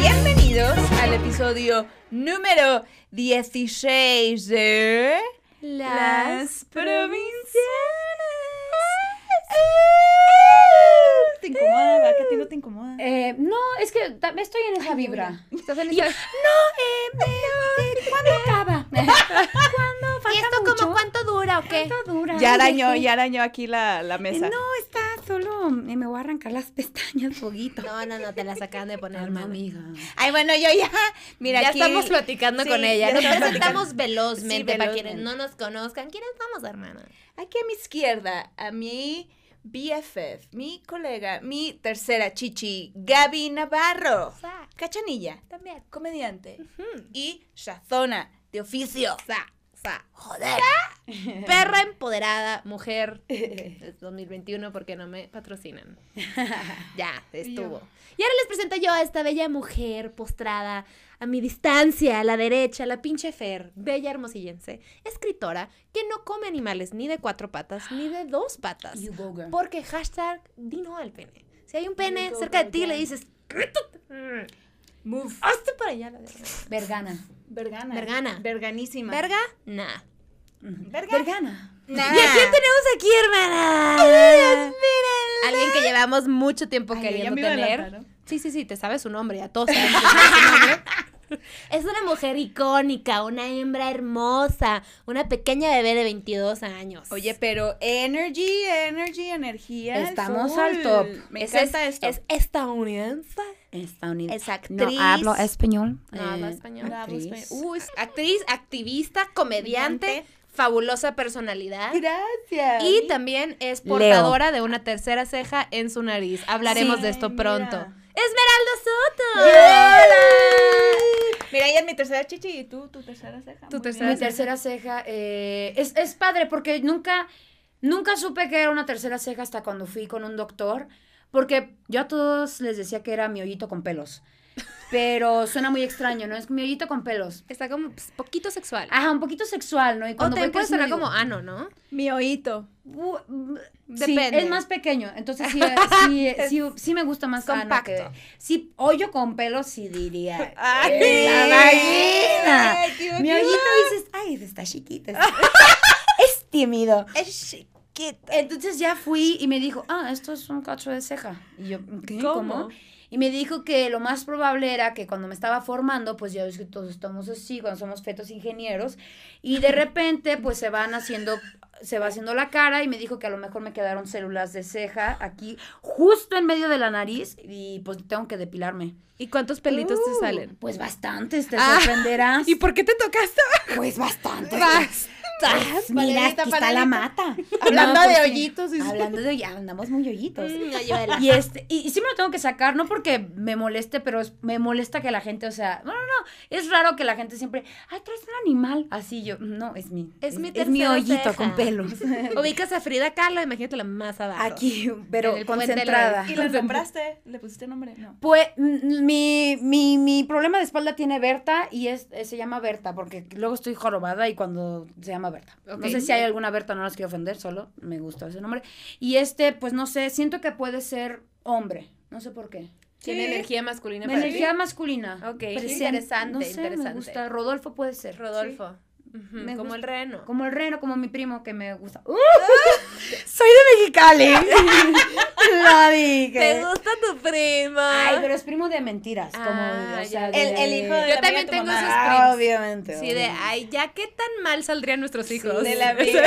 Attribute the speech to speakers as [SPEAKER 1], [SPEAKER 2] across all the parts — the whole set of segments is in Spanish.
[SPEAKER 1] Bienvenidos al episodio número 16 de
[SPEAKER 2] Las
[SPEAKER 1] provincianas. ¿Te incomoda? ¿verdad? ¿Que a ti no te incomoda?
[SPEAKER 2] Eh, no, es que estoy en esa vibra.
[SPEAKER 1] ¿Estás en
[SPEAKER 2] Y yo,
[SPEAKER 1] esa-
[SPEAKER 2] no, eh, me- ¿cuándo acaba? ¿Cuándo? ¿Falta
[SPEAKER 3] ¿Y esto
[SPEAKER 2] mucho?
[SPEAKER 3] como cuánto dura o qué?
[SPEAKER 2] ¿Cuánto dura?
[SPEAKER 1] Ya arañó,
[SPEAKER 2] sí.
[SPEAKER 1] ya arañó aquí la, la
[SPEAKER 2] Eh,
[SPEAKER 1] mesa.
[SPEAKER 2] No, está solo, eh, me voy a arrancar las pestañas, foguito.
[SPEAKER 3] No, no, no, te las acaban de poner, hermana.
[SPEAKER 2] amiga.
[SPEAKER 1] Ay, bueno, yo ya. Mira,
[SPEAKER 3] ya
[SPEAKER 1] aquí-
[SPEAKER 3] estamos platicando
[SPEAKER 1] Sí,
[SPEAKER 3] con ella. Nos
[SPEAKER 1] estamos
[SPEAKER 3] presentamos velozmente
[SPEAKER 1] Sí,
[SPEAKER 3] para
[SPEAKER 1] velozmente.
[SPEAKER 3] quienes no nos conozcan. ¿Quiénes somos, hermana?
[SPEAKER 1] Aquí a mi izquierda, a mi BFF, mi colega, mi tercera chichi, Gaby Navarro. Cachanilla,
[SPEAKER 3] También.
[SPEAKER 1] comediante. Y Shazona, de oficio.
[SPEAKER 3] Sa, sa. Joder. Perra empoderada, mujer. Es 2021 porque no me patrocinan. Ya, estuvo. Y ahora les presento yo a esta bella mujer postrada a mi distancia, a la derecha, la pinche Fer, bella hermosillense, escritora que no come animales ni de cuatro patas ni de dos patas.
[SPEAKER 2] You go, girl.
[SPEAKER 3] Porque hashtag di no al pene. Si hay un pene
[SPEAKER 2] go,
[SPEAKER 3] cerca de ti, le dices,
[SPEAKER 1] Move.
[SPEAKER 3] hazte para allá la verga.
[SPEAKER 2] Vergana.
[SPEAKER 1] Vergana.
[SPEAKER 3] Vergana.
[SPEAKER 1] Verganísima.
[SPEAKER 3] Verga, nah.
[SPEAKER 1] Verga.
[SPEAKER 2] Vergana.
[SPEAKER 1] Nah.
[SPEAKER 3] ¿Y a quién tenemos aquí, hermana? Alguien que llevamos mucho tiempo
[SPEAKER 1] Ay,
[SPEAKER 3] queriendo tener. Sí, sí, sí, te sabes su nombre, a todos sabemos su nombre. Es una mujer icónica, una hembra hermosa, una pequeña bebé de 22 años.
[SPEAKER 1] Oye, pero energy, energy, energía.
[SPEAKER 2] Estamos
[SPEAKER 1] full.
[SPEAKER 2] al top.
[SPEAKER 1] Me
[SPEAKER 3] Es-
[SPEAKER 1] encanta
[SPEAKER 3] es,
[SPEAKER 1] esto.
[SPEAKER 3] Es estadounidense.
[SPEAKER 2] Estadounidense.
[SPEAKER 3] Es actriz.
[SPEAKER 2] No hablo español.
[SPEAKER 3] No habla
[SPEAKER 2] eh,
[SPEAKER 3] español.
[SPEAKER 1] hablo
[SPEAKER 2] actriz.
[SPEAKER 1] español.
[SPEAKER 3] Uy, es actriz, activista, comediante,
[SPEAKER 1] Comediante.
[SPEAKER 3] fabulosa personalidad.
[SPEAKER 1] Gracias.
[SPEAKER 3] Y también es
[SPEAKER 2] Leo.
[SPEAKER 3] portadora de una tercera ceja en su nariz. Hablaremos
[SPEAKER 1] Sí.
[SPEAKER 3] de esto pronto.
[SPEAKER 1] mira.
[SPEAKER 3] Esmeralda Soto.
[SPEAKER 1] Mira, ella es mi tercera chichi y tú, tu tercera ceja.
[SPEAKER 3] Tu tercera.
[SPEAKER 2] Mi tercera ceja eh, es, es padre porque nunca, nunca supe que era una tercera ceja hasta cuando fui con un doctor. Porque yo a todos les decía que era mi hoyito con pelos. Pero suena muy extraño, ¿no? Es mi hoyito con pelos.
[SPEAKER 3] Está como pues, poquito sexual.
[SPEAKER 2] Ajá, un poquito sexual, ¿no? Y
[SPEAKER 3] o
[SPEAKER 2] cuando
[SPEAKER 3] te
[SPEAKER 2] voy
[SPEAKER 3] puede sonar como ano, ¿no?
[SPEAKER 1] Mi oíto.
[SPEAKER 2] "Bu- bu-
[SPEAKER 3] Depende.
[SPEAKER 2] Sí, es más pequeño. Entonces sí, sí, sí, sí me gusta más ano
[SPEAKER 3] Compacto.
[SPEAKER 2] que- Sí, hoyo con pelos sí diría.
[SPEAKER 1] Ay,
[SPEAKER 2] "Eh, la vagina".
[SPEAKER 1] Ay,
[SPEAKER 2] Mi hoyito dices, ay, está chiquito. es tímido.
[SPEAKER 1] Es chiquita.
[SPEAKER 2] Entonces ya fui y me dijo, ah, esto es un cacho de ceja. Y yo, ¿qué?
[SPEAKER 1] ¿Cómo?
[SPEAKER 2] ¿Cómo? Y me dijo que lo más probable era que cuando me estaba formando, pues ya ves que todos estamos así, cuando somos fetos ingenieros, y de repente pues se van haciendo, se va haciendo la cara y me dijo que a lo mejor me quedaron células de ceja aquí, justo en medio de la nariz, y pues tengo que depilarme.
[SPEAKER 3] ¿Y cuántos pelitos te
[SPEAKER 2] Uh,
[SPEAKER 3] salen?
[SPEAKER 2] Pues bastantes, te
[SPEAKER 3] Ah,
[SPEAKER 2] sorprenderás.
[SPEAKER 3] ¿Y por qué te tocaste?
[SPEAKER 2] Pues bastantes.
[SPEAKER 3] Basta.
[SPEAKER 2] Pues, mira,
[SPEAKER 1] Panelita,
[SPEAKER 2] aquí está la mata.
[SPEAKER 1] Hablando
[SPEAKER 2] No,
[SPEAKER 1] de
[SPEAKER 2] pues, sí.
[SPEAKER 1] hoyitos. y-
[SPEAKER 2] Hablando de ya andamos muy hoyitos.
[SPEAKER 3] Mm.
[SPEAKER 2] Y este, y, y sí me lo tengo que sacar, no porque me moleste, pero es- me molesta que la gente, o sea, no, no, no, es raro que la gente siempre, ay, traes un animal. Así yo, no, es mi,
[SPEAKER 3] Es mi
[SPEAKER 2] es mi hoyito
[SPEAKER 3] ceja.
[SPEAKER 2] con pelos.
[SPEAKER 3] Ubicas a Frida Kahlo, imagínate la más abajo.
[SPEAKER 2] Aquí, pero concentrada.
[SPEAKER 1] ¿Y la nombraste? ¿Le pusiste nombre? No.
[SPEAKER 2] Pues mi, mi, mi problema de espalda tiene Berta y es, se llama Berta, porque luego estoy jorobada y cuando se llama Berta. No sé si hay alguna Berta, no las quiero ofender, solo me gusta ese nombre. Y este, pues no sé, siento que puede ser hombre, no sé por qué.
[SPEAKER 3] Tiene
[SPEAKER 1] Sí.
[SPEAKER 3] energía masculina para
[SPEAKER 2] energía
[SPEAKER 3] ti.
[SPEAKER 2] masculina.
[SPEAKER 3] Ok, interesante,
[SPEAKER 2] No sé,
[SPEAKER 3] interesante.
[SPEAKER 2] Me gusta. Rodolfo puede ser.
[SPEAKER 3] Rodolfo.
[SPEAKER 2] Me
[SPEAKER 3] como
[SPEAKER 2] gusta.
[SPEAKER 3] el reno.
[SPEAKER 2] Como el reno, como mi primo que me gusta. Soy de Mexicali. Lo dije.
[SPEAKER 3] ¿Te gusta tu primo?
[SPEAKER 2] Ay, pero es primo de mentiras. Como,
[SPEAKER 3] Ah,
[SPEAKER 2] o sea, de-
[SPEAKER 1] El, el hijo de
[SPEAKER 3] Yo
[SPEAKER 1] la
[SPEAKER 3] también tengo
[SPEAKER 1] mamá.
[SPEAKER 3] esos
[SPEAKER 2] Ah,
[SPEAKER 3] primos.
[SPEAKER 2] obviamente.
[SPEAKER 3] Sí, de, ay, ya qué tan mal saldrían nuestros hijos.
[SPEAKER 1] De la amiga.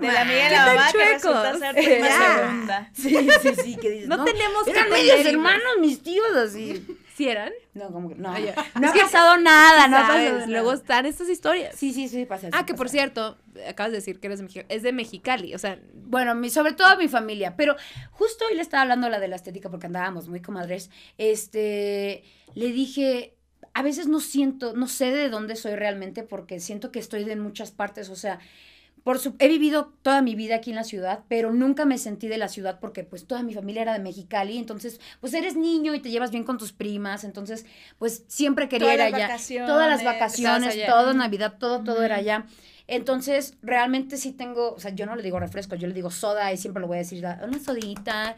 [SPEAKER 1] De la amiga de
[SPEAKER 3] ¿Qué
[SPEAKER 1] la
[SPEAKER 3] tan
[SPEAKER 1] mamá que
[SPEAKER 3] chuecos?
[SPEAKER 1] resulta ser prima segunda.
[SPEAKER 2] Sí, sí, sí, que dices,
[SPEAKER 3] No tenemos que
[SPEAKER 2] Eran
[SPEAKER 3] tener
[SPEAKER 2] hermanos, mis tíos, así.
[SPEAKER 3] ¿Sí eran?
[SPEAKER 2] No, como que no.
[SPEAKER 3] Oye,
[SPEAKER 2] no ha
[SPEAKER 3] que-
[SPEAKER 2] pasado nada, no.
[SPEAKER 3] Luego están estas historias.
[SPEAKER 2] Sí, sí, sí, pasa.
[SPEAKER 3] Ah,
[SPEAKER 2] sí
[SPEAKER 3] que por cierto, acabas de decir que eres de Mexicali. Es de Mexicali, o sea,
[SPEAKER 2] Bueno, mi, sobre todo mi familia, pero justo hoy le estaba hablando a la de la estética porque andábamos muy comadres, este, le dije, a veces no siento, no sé de dónde soy realmente porque siento que estoy de muchas partes, o sea, por su, he vivido toda mi vida aquí en la ciudad, pero nunca me sentí de la ciudad porque pues toda mi familia era de Mexicali, entonces pues eres niño y te llevas bien con tus primas, entonces pues siempre quería
[SPEAKER 1] Todas
[SPEAKER 2] ir
[SPEAKER 1] las
[SPEAKER 2] allá.
[SPEAKER 1] vacaciones.
[SPEAKER 2] Todas las vacaciones, todo Navidad, todo, todo era allá. Entonces, realmente sí tengo, o sea, yo no le digo refresco, yo le digo soda y siempre lo voy a decir, "Da- una sodita.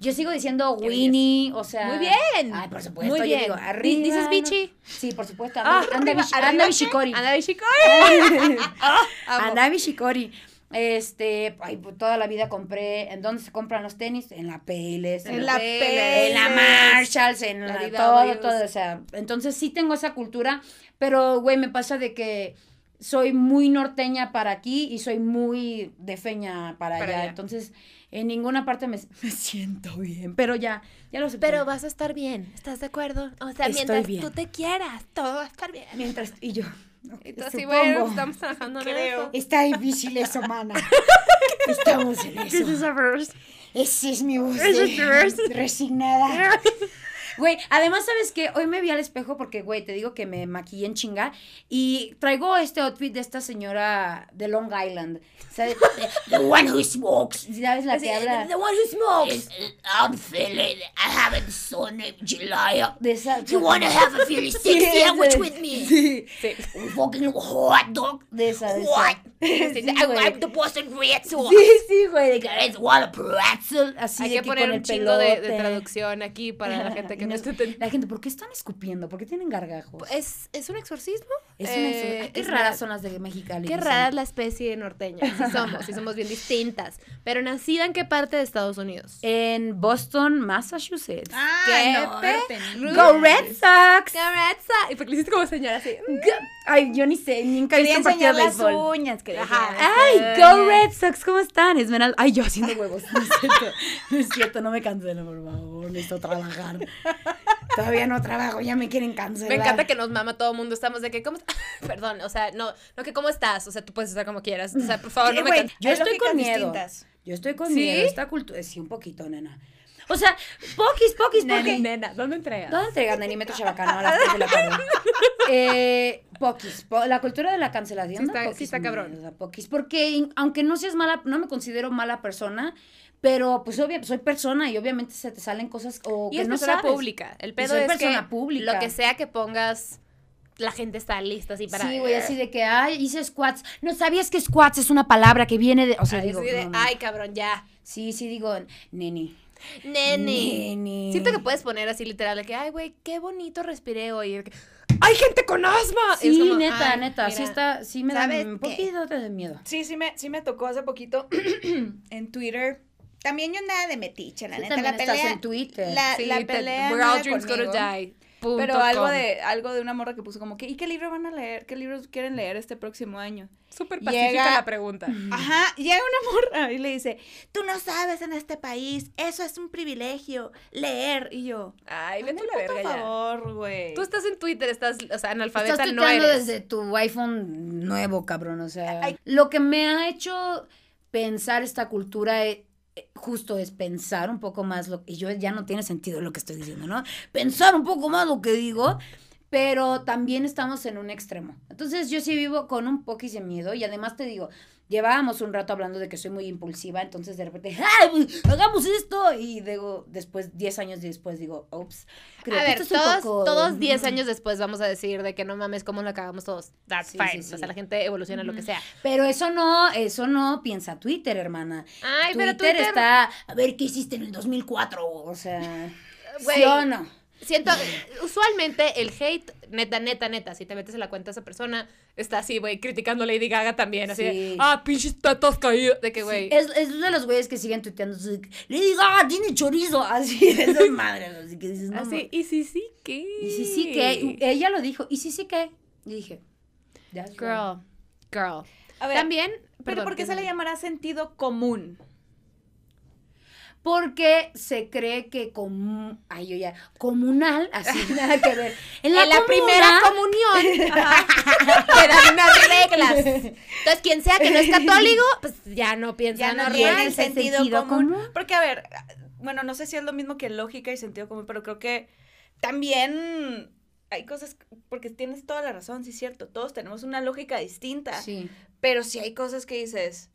[SPEAKER 2] Yo sigo diciendo
[SPEAKER 1] Qué
[SPEAKER 2] Winnie, o sea.
[SPEAKER 3] Muy bien.
[SPEAKER 2] Ay, por supuesto,
[SPEAKER 3] Muy
[SPEAKER 2] yo
[SPEAKER 3] bien.
[SPEAKER 2] digo,
[SPEAKER 3] Di-
[SPEAKER 2] arriba.
[SPEAKER 3] ¿Dices
[SPEAKER 2] ¿no?
[SPEAKER 3] bichi?
[SPEAKER 2] Sí, por supuesto.
[SPEAKER 3] Ah,
[SPEAKER 2] Anda, anda, bichi-
[SPEAKER 3] arriba,
[SPEAKER 2] anda
[SPEAKER 3] ¿qué?
[SPEAKER 2] bishikori.
[SPEAKER 3] Anda Bishikori. Amo.
[SPEAKER 2] Anda. Este, ay, pues, toda la vida compré, ¿en dónde se compran los tenis? En la Payless,
[SPEAKER 1] En la
[SPEAKER 3] Payless,
[SPEAKER 1] Payless.
[SPEAKER 2] en la Marshalls, en
[SPEAKER 3] La
[SPEAKER 2] la, todo, todo, o sea, entonces sí tengo esa cultura, pero güey, me pasa de que soy muy norteña para aquí y soy muy de feña para,
[SPEAKER 3] Para
[SPEAKER 2] allá,
[SPEAKER 3] allá.
[SPEAKER 2] entonces en ninguna parte me, me siento bien, pero ya, ya lo sé.
[SPEAKER 3] Pero vas a estar bien, ¿estás de acuerdo? O sea,
[SPEAKER 2] Estoy
[SPEAKER 3] mientras
[SPEAKER 2] bien.
[SPEAKER 3] tú te quieras, todo va a estar bien.
[SPEAKER 2] mientras y yo supongo.
[SPEAKER 3] bueno, estamos trabajando en
[SPEAKER 1] Creo.
[SPEAKER 3] eso.
[SPEAKER 2] Está difícil eso, mana. Estamos en eso. Ese es mi voz.
[SPEAKER 3] Ese es tu voz.
[SPEAKER 2] Resignada. Güey, además, ¿sabes qué? Hoy me vi al espejo porque, güey, te digo que me maquillé en chinga y traigo este outfit de esta señora de Long Island. ¿Sabes? The one who smokes. ¿Sabes la que habla?
[SPEAKER 3] The one who smokes.
[SPEAKER 4] I'm feeling I haven't seen it July.
[SPEAKER 2] De esa.
[SPEAKER 4] You wanna have a
[SPEAKER 2] Sí,
[SPEAKER 4] sexy sandwich with me?
[SPEAKER 2] Sí,
[SPEAKER 3] Sí.
[SPEAKER 4] A fucking hot dog.
[SPEAKER 2] de esa. De esa.
[SPEAKER 4] What?
[SPEAKER 2] Sí,
[SPEAKER 4] I
[SPEAKER 2] güey.
[SPEAKER 4] like the Boston Red Sox.
[SPEAKER 2] Sí, sí, güey. de que,
[SPEAKER 4] a pretzel?
[SPEAKER 2] Así
[SPEAKER 3] Hay que
[SPEAKER 2] que
[SPEAKER 3] poner un chingo de, de traducción aquí para la gente que
[SPEAKER 2] Y
[SPEAKER 3] no.
[SPEAKER 2] La gente, ¿por qué están escupiendo? ¿Por qué tienen gargajos?
[SPEAKER 3] ¿Es, ¿Es un exorcismo?
[SPEAKER 2] Es
[SPEAKER 3] Eh,
[SPEAKER 2] ex- Qué
[SPEAKER 3] es
[SPEAKER 2] raras
[SPEAKER 3] la-
[SPEAKER 2] son las de Mexicali.
[SPEAKER 3] Qué rara es la especie norteña. Sí somos, sí somos bien distintas. Pero nacida en qué parte de Estados Unidos?
[SPEAKER 2] En Boston, Massachusetts.
[SPEAKER 1] Ay,
[SPEAKER 3] ¡Qué
[SPEAKER 1] no,
[SPEAKER 3] perro!
[SPEAKER 2] Go Red Sox.
[SPEAKER 3] Cabeza. ¿Y por qué le hiciste como señora así?
[SPEAKER 2] Ay, yo ni sé, nunca he visto un partido de
[SPEAKER 1] las
[SPEAKER 2] béisbol.
[SPEAKER 1] uñas. quería
[SPEAKER 3] Ajá.
[SPEAKER 1] las
[SPEAKER 2] Ay. Go Red Sox, ¿cómo están? Esmeralda. Ay, yo haciendo huevos. No es cierto. No es cierto, no me cancelen, por favor. Necesito trabajar. Todavía no trabajo, ya me quieren cancelar.
[SPEAKER 3] Me encanta que nos mama todo el mundo. Estamos de que, ¿cómo estás? Perdón, o sea, no, no que cómo estás. O sea, tú puedes estar como quieras. O sea, por favor, no me can-
[SPEAKER 2] Yo estoy con miedo.
[SPEAKER 1] distintas.
[SPEAKER 2] Yo estoy con
[SPEAKER 3] ¿Sí?
[SPEAKER 2] miedo. Esta cultura. Sí, un poquito, nena. O sea, poquis, poquis, porque.
[SPEAKER 3] Nena, ¿dónde entregas?
[SPEAKER 2] ¿Dónde entregas Neni Metro Chabacano a las 3 de la tarde? Eh, poquis. po- la cultura de la cancelación.
[SPEAKER 3] Sí está-
[SPEAKER 2] poquis
[SPEAKER 3] sí está cabrón.
[SPEAKER 2] poquis. Porque aunque no seas mala, no me considero mala persona, pero pues obvio, soy persona y obviamente se te salen cosas o
[SPEAKER 3] Y
[SPEAKER 2] que
[SPEAKER 3] es
[SPEAKER 2] no
[SPEAKER 3] persona
[SPEAKER 2] sabes.
[SPEAKER 3] pública. El pedo
[SPEAKER 2] soy
[SPEAKER 3] es
[SPEAKER 2] persona
[SPEAKER 3] que
[SPEAKER 2] pública.
[SPEAKER 3] lo que sea que pongas, la gente está lista así para...
[SPEAKER 2] Sí, güey, así de que, ay, hice squats. No sabías que squats es una palabra que viene de. O sea,
[SPEAKER 3] Así
[SPEAKER 2] digo.
[SPEAKER 3] de,
[SPEAKER 2] no, no.
[SPEAKER 3] ay, cabrón, ya.
[SPEAKER 2] Sí, sí, digo, neni.
[SPEAKER 3] Nene.
[SPEAKER 2] Neni.
[SPEAKER 3] Siento que puedes poner así literal de que, ay, güey, qué bonito respiré hoy. ¡Hay gente con asma!
[SPEAKER 2] Sí,
[SPEAKER 3] como,
[SPEAKER 2] neta,
[SPEAKER 3] ay,
[SPEAKER 2] neta. Sí,
[SPEAKER 3] mira.
[SPEAKER 2] está, sí me da
[SPEAKER 3] ¿sabes
[SPEAKER 2] un
[SPEAKER 3] qué?
[SPEAKER 2] poquito de miedo.
[SPEAKER 1] Sí, sí me, sí me tocó hace poquito en Twitter. También yo andaba de metiche, la neta. La
[SPEAKER 2] estás
[SPEAKER 1] pelea,
[SPEAKER 2] en Twitter.
[SPEAKER 1] La,
[SPEAKER 3] Sí,
[SPEAKER 1] la
[SPEAKER 3] te-
[SPEAKER 1] pelea
[SPEAKER 3] We're all dreams gonna
[SPEAKER 1] conmigo,
[SPEAKER 3] die. punto
[SPEAKER 1] Pero algo
[SPEAKER 3] com.
[SPEAKER 1] de, algo de una morra que puso como que, ¿y qué libro van a leer? ¿Qué libros quieren leer este próximo año?
[SPEAKER 3] Súper
[SPEAKER 1] Llega-
[SPEAKER 3] pacífica la pregunta.
[SPEAKER 1] Ajá, llega una morra y le dice, tú no sabes en este país, eso es un privilegio, leer. Y yo,
[SPEAKER 3] Ay, vete a la
[SPEAKER 1] por
[SPEAKER 3] verga ya.
[SPEAKER 1] favor, güey.
[SPEAKER 3] Tú estás en Twitter, estás, o sea, analfabeta
[SPEAKER 2] Estás
[SPEAKER 3] no eres.
[SPEAKER 2] desde tu iPhone nuevo, cabrón. O sea,
[SPEAKER 1] Ay.
[SPEAKER 2] lo que me ha hecho pensar esta cultura eh, justo es pensar un poco más lo y yo ya no tiene sentido lo que estoy diciendo, ¿no? Pensar un poco más lo que digo, pero también estamos en un extremo. Entonces yo sí vivo con un poquis de miedo y además te digo, llevábamos un rato hablando de que soy muy impulsiva, entonces de repente, ¡ay, pues, hagamos esto! Y digo, después, 10 años después digo, ups, creo
[SPEAKER 3] a
[SPEAKER 2] que
[SPEAKER 3] ver,
[SPEAKER 2] esto es un
[SPEAKER 3] todos,
[SPEAKER 2] poco-
[SPEAKER 3] todos 10 años después vamos a decir de que no mames, cómo la cagamos todos. That's
[SPEAKER 2] Sí,
[SPEAKER 3] fine.
[SPEAKER 2] sí, sí.
[SPEAKER 3] O sea, la gente evoluciona lo que sea.
[SPEAKER 2] Pero eso no, eso no piensa Twitter, hermana.
[SPEAKER 3] Ay,
[SPEAKER 2] Twitter,
[SPEAKER 3] pero Twitter...
[SPEAKER 2] está, a ver qué hiciste en el 2004, o sea, ¿sí o no?
[SPEAKER 3] Siento, usualmente el hate, neta, neta, neta, si te metes en la cuenta de esa persona, está así, güey, criticando a Lady Gaga también, así de,
[SPEAKER 2] Sí.
[SPEAKER 3] ah, pinches tetas caídas, de que, güey,
[SPEAKER 2] Es, es de los güeyes que siguen tuiteando, así, Lady Gaga tiene chorizo, así, de esas madres, así que dices, no,
[SPEAKER 3] así, y sí, sí, ¿qué?
[SPEAKER 2] y sí, sí, que, ella lo dijo, y sí, sí, que, y dije, that's right.
[SPEAKER 3] Girl, girl.
[SPEAKER 1] A ver,
[SPEAKER 3] También,
[SPEAKER 1] ¿Pero
[SPEAKER 3] perdón,
[SPEAKER 1] por qué
[SPEAKER 3] ¿qué
[SPEAKER 1] se le llamará sentido común?
[SPEAKER 2] Porque se cree que como, ay, yo ya, comunal, así, nada que ver. En
[SPEAKER 3] En
[SPEAKER 2] la,
[SPEAKER 3] la, primera comunión te dan unas reglas. Entonces, quien sea que no es católico, pues ya no piensa
[SPEAKER 1] Ya no
[SPEAKER 3] normal.
[SPEAKER 1] tiene el sentido,
[SPEAKER 2] sentido
[SPEAKER 1] común.
[SPEAKER 2] común.
[SPEAKER 1] Porque, a ver, bueno, no sé si es lo mismo que lógica y sentido común, pero creo que también hay cosas, porque tienes toda la razón, sí es cierto, todos tenemos una lógica distinta,
[SPEAKER 2] Sí.
[SPEAKER 1] pero sí hay cosas que dices,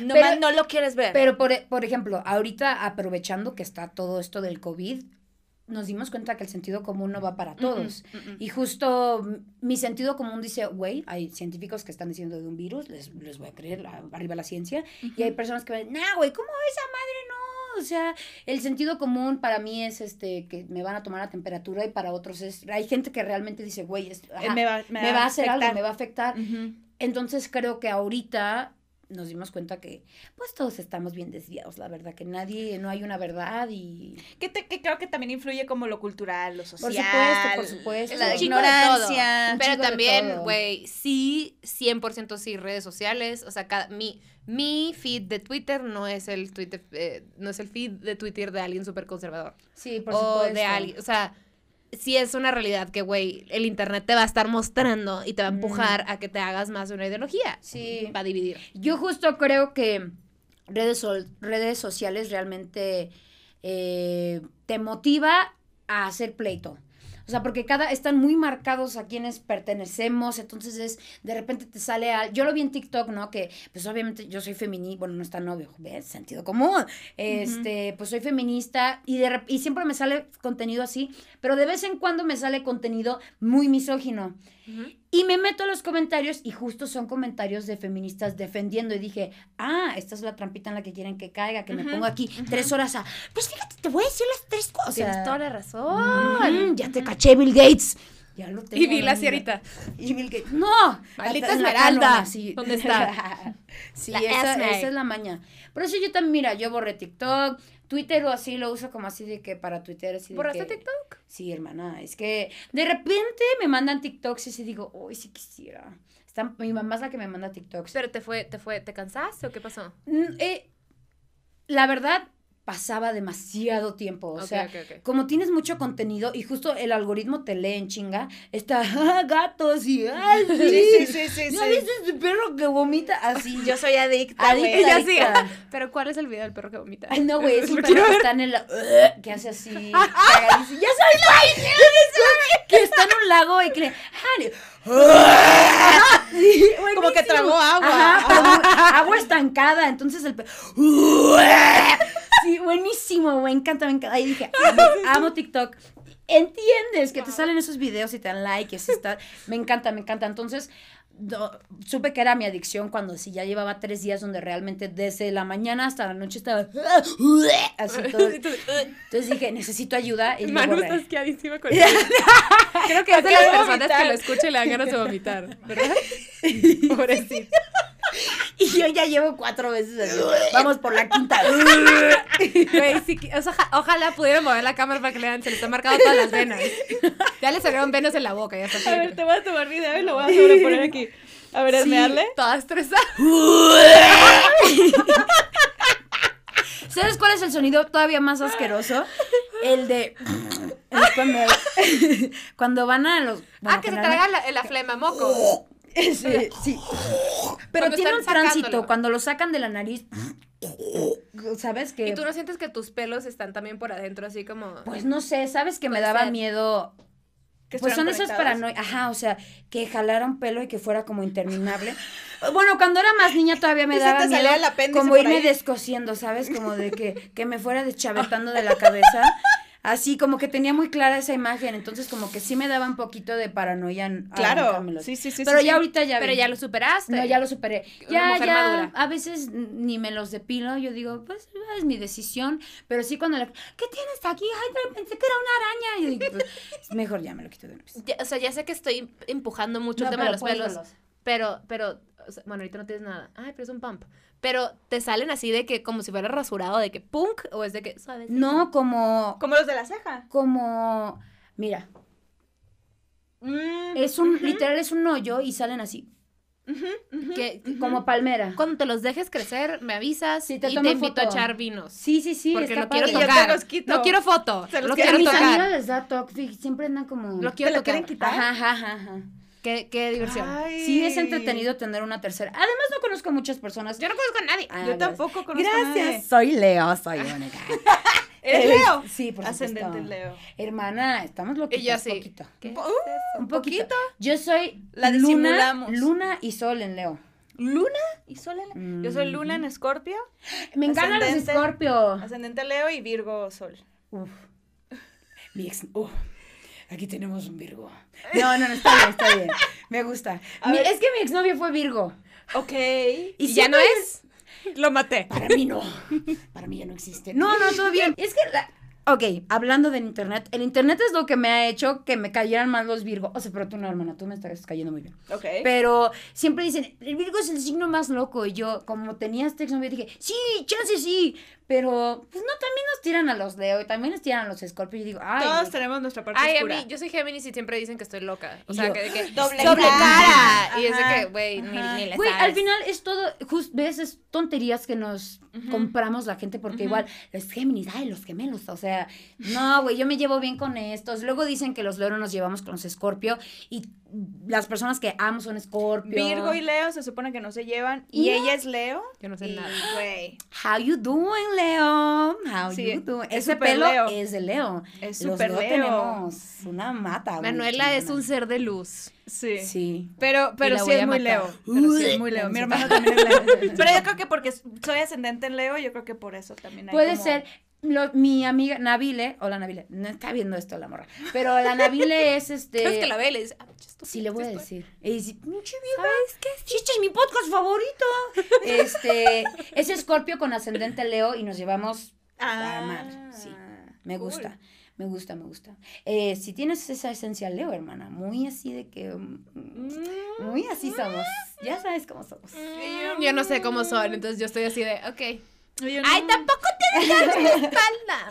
[SPEAKER 1] no,
[SPEAKER 2] Pero-
[SPEAKER 1] más no lo quieres ver.
[SPEAKER 2] Pero, por, por ejemplo, ahorita aprovechando que está todo esto del COVID, nos dimos cuenta que el sentido común no va para todos. Y justo mi sentido común dice, güey, hay científicos que están diciendo de un virus, les, les voy a creer, la- arriba la ciencia. Y hay personas que ven, nah, güey, ¿cómo esa madre no? O sea, el sentido común para mí es este que me van a tomar la temperatura y para otros es, hay gente que realmente dice, güey,
[SPEAKER 1] Eh, me va,
[SPEAKER 2] me va a hacer algo, me va a afectar. Entonces creo que ahorita nos dimos cuenta que pues todos estamos bien desviados, la verdad, que nadie, no hay una verdad y...
[SPEAKER 1] Que, te- que creo que también influye como lo cultural, lo social.
[SPEAKER 2] supuesto, por supuesto.
[SPEAKER 3] Es
[SPEAKER 1] La ignorancia.
[SPEAKER 3] Pero también, güey, sí, 100% sí, redes sociales. O sea, cada, mi, mi feed de Twitter no es el Twitter, eh, no es el feed de Twitter de alguien súper conservador.
[SPEAKER 2] Sí, por
[SPEAKER 3] o
[SPEAKER 2] supuesto.
[SPEAKER 3] de alguien, o sea, sí es una realidad que, güey, el internet te va a estar mostrando y te va a empujar a que te hagas más de una ideología.
[SPEAKER 2] Sí.
[SPEAKER 3] Va a dividir.
[SPEAKER 2] Yo justo creo que redes, redes sociales realmente eh, te motiva a hacer pleito. O sea, porque cada, están muy marcados a quienes pertenecemos, entonces es, de repente te sale al, yo lo vi en TikTok, ¿no? Que, pues obviamente yo soy feminista, bueno, no está novio, ¿ves? Sentido común. Este, pues soy feminista y, de, y siempre me sale contenido así, pero de vez en cuando me sale contenido muy misógino. Y me meto a los comentarios y justo son comentarios de feministas defendiendo y dije, ah, esta es la trampita en la que quieren que caiga, que me pongo aquí tres horas a, pues fíjate, te voy a decir las tres cosas.
[SPEAKER 3] Tienes toda la razón.
[SPEAKER 2] Ya te caché, Bill Gates. Ya lo tengo.
[SPEAKER 3] Y vi la
[SPEAKER 2] amiga.
[SPEAKER 3] sierita.
[SPEAKER 2] Y Bill Gates. No.
[SPEAKER 3] Maldita Esmeralda.
[SPEAKER 2] sí.
[SPEAKER 3] ¿Dónde está?
[SPEAKER 2] sí, esa, esa es la maña. Por eso yo también, mira, yo borré TikTok, Twitter o así lo uso como así de que para Twitter así de
[SPEAKER 3] ¿Borraste
[SPEAKER 2] que-
[SPEAKER 3] TikTok?
[SPEAKER 2] Sí, hermana, es que de repente me mandan TikToks y sí digo, uy, sí quisiera. Está- mi mamá es la que me manda TikToks.
[SPEAKER 3] Pero te fue, te fue, ¿te cansaste o qué pasó?
[SPEAKER 2] Mm, eh, la verdad, pasaba demasiado tiempo. O sea, como tienes mucho contenido y justo el algoritmo te lee en chinga, está "Ah, gatos y ay, sí,
[SPEAKER 1] Sí, sí, sí, sí,
[SPEAKER 2] ¿Ya
[SPEAKER 1] sí.
[SPEAKER 2] viste este perro que vomita? Así.
[SPEAKER 1] Yo soy adicta,
[SPEAKER 2] Adicta, adicta.
[SPEAKER 3] así, pero ¿cuál es el video del perro que vomita?
[SPEAKER 2] Ay, no, güey, es un perro que está en el... uh, que hace así. ¡Ya soy! Que está en un lago y que le... Sí,
[SPEAKER 1] Como que tragó agua.
[SPEAKER 2] Ajá, agua, agua estancada. Entonces el perro... Sí, buenísimo, me encanta, me encanta. Ahí dije, amo, amo TikTok. Entiendes que te salen esos videos y te dan like, y así está. Me encanta, me encanta. Entonces, do- supe que era mi adicción cuando sí ya llevaba tres días donde realmente desde la mañana hasta la noche estaba así todo. Entonces dije, necesito ayuda y
[SPEAKER 3] Manu está asqueadísima con eso. Creo que es de las personas que lo escuchan y le dan ganas de vomitar, ¿verdad? Pobrecito.
[SPEAKER 2] Y yo ya llevo cuatro veces así. Vamos por la quinta.
[SPEAKER 3] Güey, sí que- o sea, ojalá pudieran mover la cámara para que le vean, se le están marcando todas las venas. Ya le salieron venas en la boca, ya está.
[SPEAKER 1] A ver, te voy a tomar video y lo voy a sobreponer aquí. A ver,
[SPEAKER 2] Sí.
[SPEAKER 1] esmearle.
[SPEAKER 3] Toda estresada.
[SPEAKER 2] ¿Sabes cuál es el sonido todavía más asqueroso? El de. es cuando, cuando van a los. bueno,
[SPEAKER 3] ah, que se traga la, la flema, moco.
[SPEAKER 2] Sí, sí. Pero tiene un tránsito, cuando lo sacan de la nariz. ¿Sabes qué?
[SPEAKER 3] ¿Y tú no sientes que tus pelos están también por adentro, así como...
[SPEAKER 2] Pues no sé, ¿sabes que me daba
[SPEAKER 3] ser.
[SPEAKER 2] miedo?
[SPEAKER 1] Que
[SPEAKER 2] Pues son
[SPEAKER 1] conectados.
[SPEAKER 2] paranoias. Ajá, o sea, que jalara un pelo y que fuera como interminable. Bueno, cuando era más niña todavía me daba miedo como irme descosiendo, ¿sabes? Como de que, que me fuera deschavetando de la cabeza. Así como que tenía muy clara esa imagen, entonces como que sí me daba un poquito de paranoia. en
[SPEAKER 1] Claro. Sí, sí, sí.
[SPEAKER 2] Pero
[SPEAKER 1] sí,
[SPEAKER 2] ya
[SPEAKER 1] sí.
[SPEAKER 2] ahorita ya
[SPEAKER 3] Pero ya lo superaste.
[SPEAKER 2] No, ya lo superé.
[SPEAKER 3] Una
[SPEAKER 2] Ya, ya,
[SPEAKER 3] madura.
[SPEAKER 2] a veces ni me los depilo, yo digo, pues es mi decisión, pero sí cuando la, ¿qué tienes aquí? Ay, pensé que era una araña. Y digo, pues, mejor ya me lo quito de una vez.
[SPEAKER 3] Ya- o sea, ya sé que estoy empujando mucho
[SPEAKER 2] No,
[SPEAKER 3] el tema de los pelos. Pero, pero, o sea, bueno, ahorita no tienes nada. Ay, pero es un pump. Pero te salen así de que como si fuera rasurado, de que punk, o es de que suave.
[SPEAKER 2] No, como,
[SPEAKER 1] Como los de la ceja.
[SPEAKER 2] como, mira,
[SPEAKER 1] Mm,
[SPEAKER 2] es un, literal es un hoyo y salen así.
[SPEAKER 3] Que
[SPEAKER 2] como palmera.
[SPEAKER 3] cuando te los dejes crecer, me avisas
[SPEAKER 2] Sí, te
[SPEAKER 3] y te invito a echar vinos.
[SPEAKER 2] Sí, sí, sí,
[SPEAKER 3] porque lo quiero tocar.
[SPEAKER 1] los quito.
[SPEAKER 3] No quiero foto,
[SPEAKER 1] Se los
[SPEAKER 3] lo
[SPEAKER 1] quiero
[SPEAKER 2] a mis
[SPEAKER 3] tocar.
[SPEAKER 2] amigas les da toque, siempre andan como...
[SPEAKER 3] Lo
[SPEAKER 1] ¿Te lo quieren quitar?
[SPEAKER 2] Ajá, ajá, ajá, ajá.
[SPEAKER 3] Qué, qué diversión.
[SPEAKER 1] Ay.
[SPEAKER 2] Sí, es entretenido tener una tercera. Además, no conozco muchas personas.
[SPEAKER 3] Yo no conozco a nadie.
[SPEAKER 2] Ah,
[SPEAKER 1] Yo
[SPEAKER 2] gracias.
[SPEAKER 1] tampoco conozco a nadie.
[SPEAKER 2] Gracias. Soy Leo, soy única.
[SPEAKER 1] ¿Eres Leo?
[SPEAKER 2] Sí, por
[SPEAKER 1] Ascendente
[SPEAKER 2] supuesto.
[SPEAKER 1] Leo.
[SPEAKER 2] Hermana, estamos loquitas
[SPEAKER 3] Y yo sí.
[SPEAKER 2] poquito.
[SPEAKER 3] ¿Qué
[SPEAKER 1] Uh,
[SPEAKER 3] es?
[SPEAKER 2] Un poquito.
[SPEAKER 1] ¿Poquito?
[SPEAKER 2] Yo soy
[SPEAKER 1] La
[SPEAKER 2] luna, luna y sol en Leo.
[SPEAKER 1] ¿Luna y Sol en Yo soy Luna en Escorpio,
[SPEAKER 2] Me encantan los. Escorpio.
[SPEAKER 1] ascendente Leo y Virgo Sol.
[SPEAKER 2] Uf. Mi ex. oh, aquí tenemos un Virgo. No, no, no, está bien, está bien. Me gusta. Mi- es que mi exnovio fue Virgo.
[SPEAKER 1] Ok.
[SPEAKER 3] ¿Y,
[SPEAKER 2] Y
[SPEAKER 3] ya no es? Lo maté.
[SPEAKER 2] Para mí no. Para mí ya no existe. No, no, todo bien. Es que, la- ok, hablando del internet, el internet es lo que me ha hecho que me cayeran mal los Virgo. O sea, pero tú no, hermana, tú me estás cayendo muy bien.
[SPEAKER 1] Ok.
[SPEAKER 2] Pero siempre dicen, el Virgo es el signo más loco. Y yo, como tenía este exnovio, dije, sí, chance sí. Pero, pues no, también nos tiran a los Leo y también nos tiran a los Scorpio. Y digo, ay.
[SPEAKER 1] Todos tenemos nuestra parte
[SPEAKER 3] Ay, a
[SPEAKER 1] oscura.
[SPEAKER 3] mí, yo soy Géminis y siempre dicen que estoy loca. O sea,
[SPEAKER 2] yo,
[SPEAKER 3] que, de que
[SPEAKER 1] Doble
[SPEAKER 3] doble
[SPEAKER 1] cara.
[SPEAKER 3] cara. Y es de que, güey, ni, ni le
[SPEAKER 2] Güey, al final es todo, just, ves, es tonterías que nos compramos la gente porque igual, los Géminis, ay, los gemelos, o sea, no, güey, yo me llevo bien con estos. Luego dicen que los Leo nos llevamos con los Escorpio y las personas que amo son Escorpio.
[SPEAKER 1] Virgo y Leo se supone que no se llevan. Y
[SPEAKER 2] No.
[SPEAKER 1] ella es Leo.
[SPEAKER 3] Yo no sé
[SPEAKER 1] y,
[SPEAKER 3] nada.
[SPEAKER 1] Güey.
[SPEAKER 2] How you doing, Leo? How
[SPEAKER 1] Sí,
[SPEAKER 2] you doing?
[SPEAKER 1] es
[SPEAKER 2] Ese pelo
[SPEAKER 1] Leo.
[SPEAKER 2] es de Leo.
[SPEAKER 1] Es
[SPEAKER 2] Los Leo
[SPEAKER 1] Leo.
[SPEAKER 2] tenemos una mata. güey,
[SPEAKER 3] Manuela es un ser de luz.
[SPEAKER 1] Sí.
[SPEAKER 2] Sí.
[SPEAKER 1] Pero, pero sí
[SPEAKER 3] voy
[SPEAKER 1] es
[SPEAKER 3] a
[SPEAKER 1] muy
[SPEAKER 3] matar.
[SPEAKER 1] Leo. Pero sí es muy Leo. Mi hermano también es Leo. Pero yo creo que porque soy ascendente en Leo, yo creo que por eso también hay
[SPEAKER 2] Puede
[SPEAKER 1] como-
[SPEAKER 2] ser. Lo- mi amiga Nabile, hola Nabile, no está viendo esto la morra, pero la Nabile es este.
[SPEAKER 3] ¿Sabes que la ve le dice, ah, estúpida,
[SPEAKER 2] Sí, le voy a decir. Y dice, "Pinche vieja, sí, este es mi podcast favorito. Este, es Escorpio con ascendente Leo y nos llevamos
[SPEAKER 1] Ah,
[SPEAKER 2] a madre, sí. Me
[SPEAKER 1] cool.
[SPEAKER 2] gusta, me gusta, me gusta. Eh, si tienes esa esencia Leo, hermana, muy así de que... mm,
[SPEAKER 1] Mm,
[SPEAKER 2] Muy así somos. Ya sabes cómo somos.
[SPEAKER 3] Mm, Yo no sé cómo son, entonces yo estoy así de, ok.
[SPEAKER 1] Yo
[SPEAKER 3] Ay,
[SPEAKER 1] no.
[SPEAKER 3] tampoco te dejas la espalda.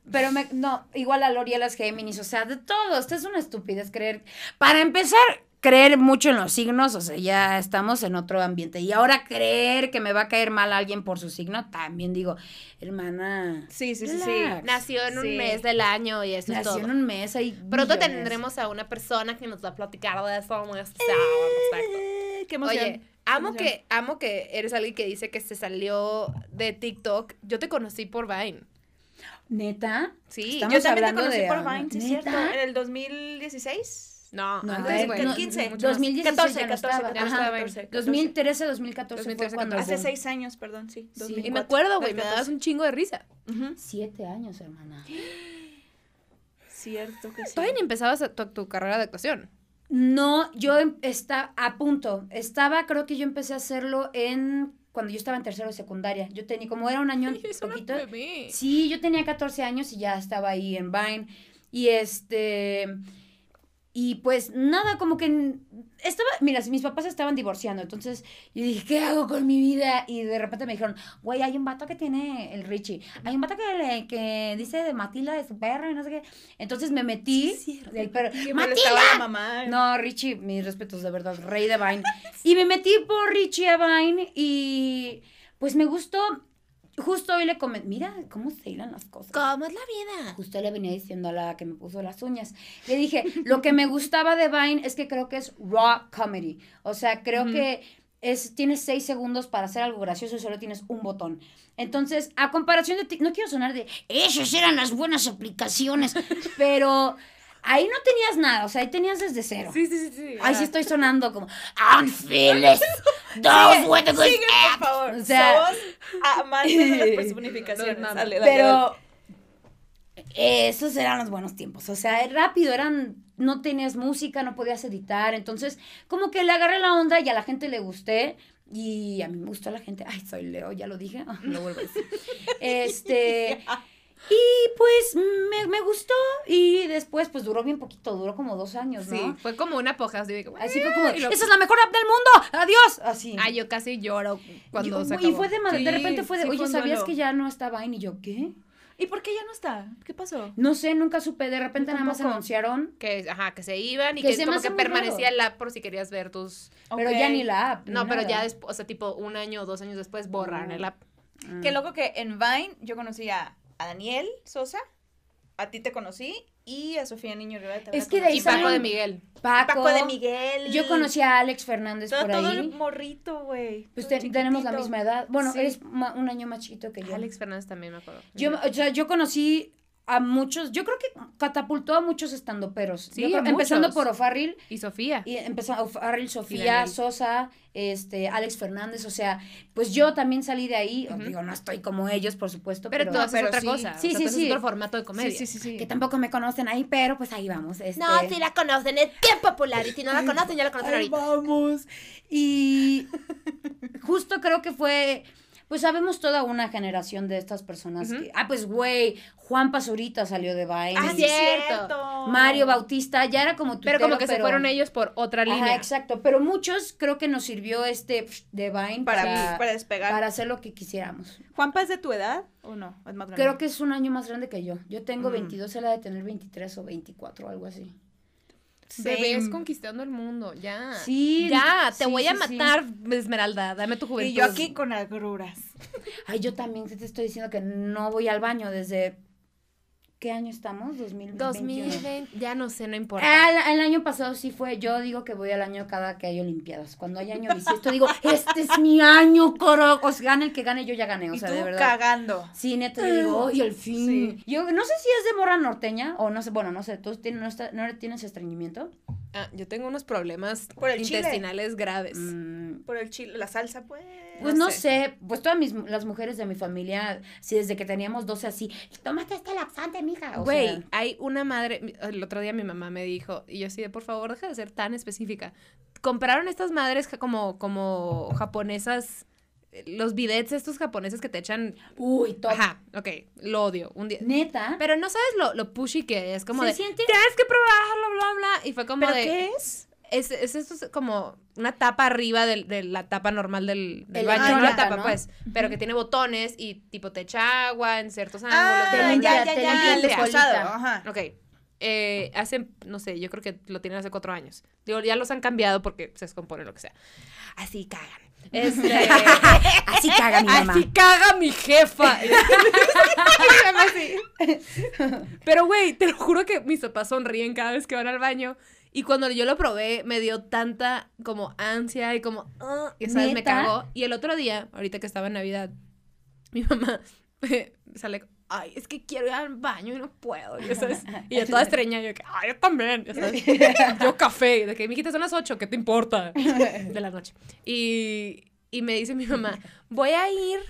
[SPEAKER 2] Pero me, no, igual a Lori y a las Géminis, o sea, de todo. Esto es una estupidez creer. Para empezar, creer mucho en los signos, o sea, ya estamos en otro ambiente. Y ahora creer que me va a caer mal alguien por su signo, también digo, hermana.
[SPEAKER 1] Sí, sí, sí, sí.
[SPEAKER 3] Nació en un mes del año y eso
[SPEAKER 2] Nació
[SPEAKER 3] es
[SPEAKER 2] en
[SPEAKER 3] todo.
[SPEAKER 2] un mes ahí.
[SPEAKER 3] Pronto
[SPEAKER 2] millones.
[SPEAKER 3] tendremos a una persona que nos va a platicar de eso respecto.
[SPEAKER 1] Eh, qué emoción.
[SPEAKER 3] Oye, amo que, amo que eres alguien que dice que se salió de TikTok. Yo te conocí por Vine.
[SPEAKER 2] ¿Neta?
[SPEAKER 3] Sí.
[SPEAKER 2] Estamos
[SPEAKER 1] Yo también te conocí
[SPEAKER 2] de-
[SPEAKER 1] por Vine, sí, es
[SPEAKER 2] ¿Neta?
[SPEAKER 1] cierto. En el 2016.
[SPEAKER 3] No,
[SPEAKER 2] No,
[SPEAKER 3] antes, güey.
[SPEAKER 2] no,
[SPEAKER 1] 15.
[SPEAKER 3] mucho más.
[SPEAKER 2] 2016
[SPEAKER 1] 14,
[SPEAKER 2] ya no
[SPEAKER 1] 14,
[SPEAKER 2] estaba.
[SPEAKER 3] ya no estaba.
[SPEAKER 1] 14, 14.
[SPEAKER 2] 2013, 2014 fue
[SPEAKER 3] 2013,
[SPEAKER 2] cuando...
[SPEAKER 1] Hace seis años, perdón, sí.
[SPEAKER 2] Sí.
[SPEAKER 1] 2004.
[SPEAKER 3] Y me acuerdo, güey, me
[SPEAKER 1] 2014.
[SPEAKER 3] dabas un chingo de risa.
[SPEAKER 2] Siete años, hermana.
[SPEAKER 1] Cierto que sí.
[SPEAKER 3] Todavía ni empezabas tu, tu carrera de actuación.
[SPEAKER 2] No, yo em- está a punto. Estaba, creo que yo empecé a hacerlo en cuando yo estaba en tercero de secundaria. Yo tenía, como era un año
[SPEAKER 3] Es una
[SPEAKER 2] poquito.
[SPEAKER 3] bebé.
[SPEAKER 2] Sí, yo tenía 14 años y ya estaba ahí en Vine. Y este. Y pues nada, como que estaba, mira, mis papás estaban divorciando, entonces yo dije, ¿qué hago con mi vida? Y de repente me dijeron, güey, hay un vato que tiene el Richie, hay un vato que, le- que dice de Matilda de su perro y no sé qué. Entonces me metí del perro.
[SPEAKER 1] Que molestaba a la mamá.
[SPEAKER 2] No, Richie, mis respetos, de verdad, rey de Vine. Y me metí por Richie a Vine y pues me gustó. Justo hoy le comenté, mira cómo se hilan las cosas.
[SPEAKER 3] ¿Cómo es la vida?
[SPEAKER 2] Justo le venía diciendo a la que me puso las uñas. Le dije, lo que me gustaba de Vine es que creo que es raw comedy. O sea, creo que es, tienes seis segundos para hacer algo gracioso y solo tienes un botón. Entonces, a comparación de ti, no quiero sonar de,
[SPEAKER 4] Esas eran las buenas aplicaciones.
[SPEAKER 2] pero ahí no tenías nada, o sea, ahí tenías desde cero.
[SPEAKER 3] Sí, sí, sí. sí.
[SPEAKER 2] Ahí sí estoy sonando como,
[SPEAKER 4] I'm fearless. Those were the good
[SPEAKER 1] Sigue, por favor.
[SPEAKER 2] O sea-
[SPEAKER 1] Somos amantes de las personificaciones.
[SPEAKER 3] No, no.
[SPEAKER 1] Dale, dale, dale.
[SPEAKER 2] Pero esos eran los buenos tiempos. O sea, rápido, eran. No tenías música, no podías editar. Entonces, como que le agarré la onda y a la gente le gusté. Y a mí me gustó a la gente. Ay, soy Leo, ya lo dije. Ah, lo vuelvo a decir. Este. Y pues me, me gustó. Y después, pues duró bien poquito, duró como dos años, ¿no?
[SPEAKER 3] Sí, fue como una poja. Así, de que,
[SPEAKER 2] Así fue como,
[SPEAKER 3] y lo-
[SPEAKER 2] esa es la mejor app del mundo, adiós. Así.
[SPEAKER 3] Ah, yo casi lloro cuando
[SPEAKER 2] Yo-
[SPEAKER 3] se
[SPEAKER 2] y
[SPEAKER 3] acabó.
[SPEAKER 2] fue de, ma- de
[SPEAKER 1] Sí,
[SPEAKER 2] repente fue de,
[SPEAKER 1] sí,
[SPEAKER 2] oye, ¿sabías que ya no está Vine? Y yo, ¿qué?
[SPEAKER 1] ¿Y por qué ya no está? ¿Qué pasó?
[SPEAKER 2] No sé, nunca supe. De repente nada más anunciaron,
[SPEAKER 3] Que, ajá, que se iban y
[SPEAKER 2] Que
[SPEAKER 3] que,
[SPEAKER 2] se
[SPEAKER 3] como que permanecía
[SPEAKER 2] raro.
[SPEAKER 3] el app por si querías ver tus...
[SPEAKER 2] pero ya ni la app.
[SPEAKER 3] No, pero
[SPEAKER 2] nada.
[SPEAKER 3] ya después, o sea, tipo un año o dos años después borran
[SPEAKER 2] Mm.
[SPEAKER 3] el app.
[SPEAKER 2] Mm.
[SPEAKER 1] Qué loco que en Vine yo conocí a, Daniel Sosa, a ti te conocí y a Sofía Niño Rivera. te
[SPEAKER 2] Es que de ahí
[SPEAKER 3] Y. Paco de Miguel.
[SPEAKER 2] Paco,
[SPEAKER 1] Paco de Miguel.
[SPEAKER 2] Yo conocí a Alex Fernández
[SPEAKER 1] todo,
[SPEAKER 2] por
[SPEAKER 1] todo
[SPEAKER 2] ahí.
[SPEAKER 1] el morrito, güey.
[SPEAKER 2] Pues
[SPEAKER 1] todo
[SPEAKER 2] te- tenemos la misma edad. Bueno,
[SPEAKER 1] Sí.
[SPEAKER 2] eres un año más chiquito que yo.
[SPEAKER 3] Alex Fernández también me acuerdo.
[SPEAKER 2] Yo, o sea, yo conocí a muchos, yo creo que catapultó a muchos estandoperos.
[SPEAKER 3] Sí,
[SPEAKER 2] creo-
[SPEAKER 3] a
[SPEAKER 2] empezando
[SPEAKER 3] muchos.
[SPEAKER 2] por O'Farrill,
[SPEAKER 3] Y Sofía.
[SPEAKER 2] y empezando O'Farrill, Sofía. Sosa, este, Alex Fernández, o sea, pues yo también salí de ahí, digo, no estoy como ellos, por supuesto,
[SPEAKER 3] Pero,
[SPEAKER 2] pero,
[SPEAKER 3] haces
[SPEAKER 1] pero
[SPEAKER 3] otra
[SPEAKER 1] sí.
[SPEAKER 3] cosa.
[SPEAKER 2] Sí,
[SPEAKER 3] o sea,
[SPEAKER 2] sí,
[SPEAKER 3] tú
[SPEAKER 2] sí.
[SPEAKER 3] otro formato de comedia.
[SPEAKER 1] Sí, sí, sí, sí.
[SPEAKER 2] que tampoco me conocen ahí, pero pues ahí vamos. Este,
[SPEAKER 3] No, sí la conocen, es bien popular. Y si no la conocen, ya la conocen
[SPEAKER 2] Ahí
[SPEAKER 3] ahorita.
[SPEAKER 2] vamos. Y justo creo que fue, pues sabemos toda una generación de estas personas que, ah, pues güey, Juan Pazurita salió de Vine.
[SPEAKER 3] Ah, cierto.
[SPEAKER 2] Mario Bautista, ya era como
[SPEAKER 3] Pero
[SPEAKER 2] tuitero,
[SPEAKER 3] como que se fueron ellos por otra
[SPEAKER 2] Ajá,
[SPEAKER 3] línea.
[SPEAKER 2] exacto, pero muchos creo que nos sirvió este de Vine
[SPEAKER 1] Para,
[SPEAKER 2] para,
[SPEAKER 1] para despegar.
[SPEAKER 2] para hacer lo que quisiéramos.
[SPEAKER 1] ¿Juanpa es de tu edad o no? ¿Es más grande?
[SPEAKER 2] Creo que es un año más grande que yo. Yo tengo
[SPEAKER 1] Mm.
[SPEAKER 2] 22, él ha de tener 23 o 24, algo así.
[SPEAKER 3] Bebés
[SPEAKER 1] Same.
[SPEAKER 3] conquistando el mundo, ya.
[SPEAKER 2] Sí,
[SPEAKER 3] Ya, te
[SPEAKER 2] sí,
[SPEAKER 3] voy a
[SPEAKER 2] sí, sí.
[SPEAKER 3] matar, Esmeralda. Dame tu juventud.
[SPEAKER 1] Y yo aquí con agruras.
[SPEAKER 2] Ay, yo también te estoy diciendo que no voy al baño desde... ¿Qué año estamos? 2021.
[SPEAKER 3] 2020, ya no sé, no importa.
[SPEAKER 2] Ah, el, el año pasado sí fue, yo digo que voy al año cada que hay olimpiadas. Cuando hay año bisiesto digo, este es mi año, coro. O sea, gane el que gane, yo ya gané, o
[SPEAKER 1] y
[SPEAKER 2] sea,
[SPEAKER 1] tú
[SPEAKER 2] de verdad.
[SPEAKER 1] cagando.
[SPEAKER 2] Sí, neta, yo digo, ¡ay, al fin!
[SPEAKER 1] Sí.
[SPEAKER 2] Yo no sé si es de morra norteña o no sé, bueno, no sé, ¿tú tienes, no, está- no tienes estreñimiento?
[SPEAKER 3] Ah, yo tengo unos problemas
[SPEAKER 1] Por el chile.
[SPEAKER 3] intestinales graves.
[SPEAKER 2] Mm,
[SPEAKER 1] Por el chile, la salsa, pues.
[SPEAKER 2] Pues no sé, pues todas mis, las mujeres de mi familia, sí, desde que teníamos 12 así, tómate este laxante, mija.
[SPEAKER 3] Güey, hay una madre, el otro día mi mamá me dijo, y yo así de, por favor, deja de ser tan específica. Compraron estas madres como, como japonesas, eh, los bidets estos japoneses que te echan...
[SPEAKER 2] uy, top.
[SPEAKER 3] Ajá, ok, lo odio. Un día...
[SPEAKER 2] Neta.
[SPEAKER 3] Pero no sabes lo, lo pushy que es, como
[SPEAKER 2] ¿Se
[SPEAKER 3] de,
[SPEAKER 2] siente?
[SPEAKER 3] tienes que probarlo, bla, bla. Y fue como
[SPEAKER 1] ¿Pero
[SPEAKER 3] de...
[SPEAKER 1] qué es?
[SPEAKER 3] Es, es esto es como una tapa arriba del- de, la tapa normal del, del
[SPEAKER 2] El
[SPEAKER 3] baño. No la tapa,
[SPEAKER 2] ¿no?
[SPEAKER 3] pues. Pero que tiene botones y tipo te echa agua en ciertos ángulos.
[SPEAKER 1] Ah,
[SPEAKER 3] bla.
[SPEAKER 1] ya, ya, ya. el. Ajá.
[SPEAKER 3] Ok. Eh, hace, no sé, yo creo que lo tienen hace cuatro años. Digo, ya los han cambiado porque se descompone lo que sea. Así cagan. Este,
[SPEAKER 2] Así caga mi mamá.
[SPEAKER 3] Así caga mi jefa. Pero, güey, te lo juro que mis papás sonríen cada vez que van al baño. Y cuando yo lo probé, me dio tanta como ansia y como, ah, y sabes, me cagó. Y el otro día, ahorita que estaba en Navidad, mi mamá sale, ay, es que quiero ir al baño y no puedo, ya sabes. Y yo toda estreña, yo que, ay, yo también, ya sabes. Yo café, de que, mijita, son las ocho, ¿qué te importa? De la noche. Y, y me dice mi mamá, voy a ir,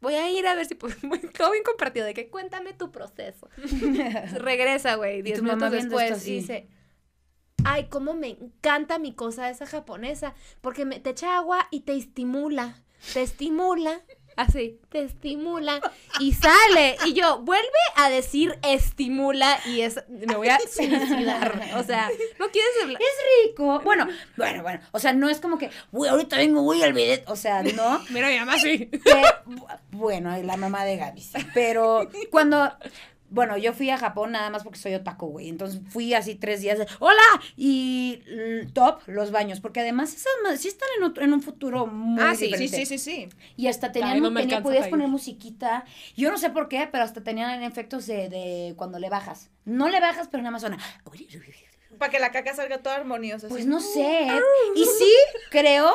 [SPEAKER 3] voy a ir a ver si puedo, todo bien compartido, de que cuéntame tu proceso. Regresa, güey, diez
[SPEAKER 2] tu mamá
[SPEAKER 3] minutos
[SPEAKER 2] viendo
[SPEAKER 3] después
[SPEAKER 2] esto
[SPEAKER 3] y dice, ay, cómo me encanta mi cosa esa japonesa, porque me, te echa agua y te estimula, te estimula. Así, te estimula y sale. Y yo, vuelve a decir estimula y es, me voy a suicidar. O sea, no quieres hablar.
[SPEAKER 2] rico. Bueno, bueno, bueno. O sea, no es como que, uy, ahorita vengo, voy al bidet. O sea, no.
[SPEAKER 3] Mira, mi mamá sí.
[SPEAKER 2] Que, bueno, la mamá de Gaby, sí. Pero cuando. Bueno, yo fui a Japón nada más porque soy otaku, güey. Entonces fui así tres días de, ¡Hola! Y top, los baños. Porque además esas sí están en, otro- en un futuro muy
[SPEAKER 3] Ah, sí,
[SPEAKER 1] Sí,
[SPEAKER 2] diferente.
[SPEAKER 1] sí, sí, sí.
[SPEAKER 2] Y hasta tenían,
[SPEAKER 3] no me
[SPEAKER 2] tenía- podías poner musiquita. Yo no sé por qué, pero hasta tenían efectos de, de cuando le bajas. No le bajas, pero nada más suena.
[SPEAKER 1] Para que la caca salga toda armoniosa.
[SPEAKER 2] Pues
[SPEAKER 1] así.
[SPEAKER 2] no sé. Y sí, creo.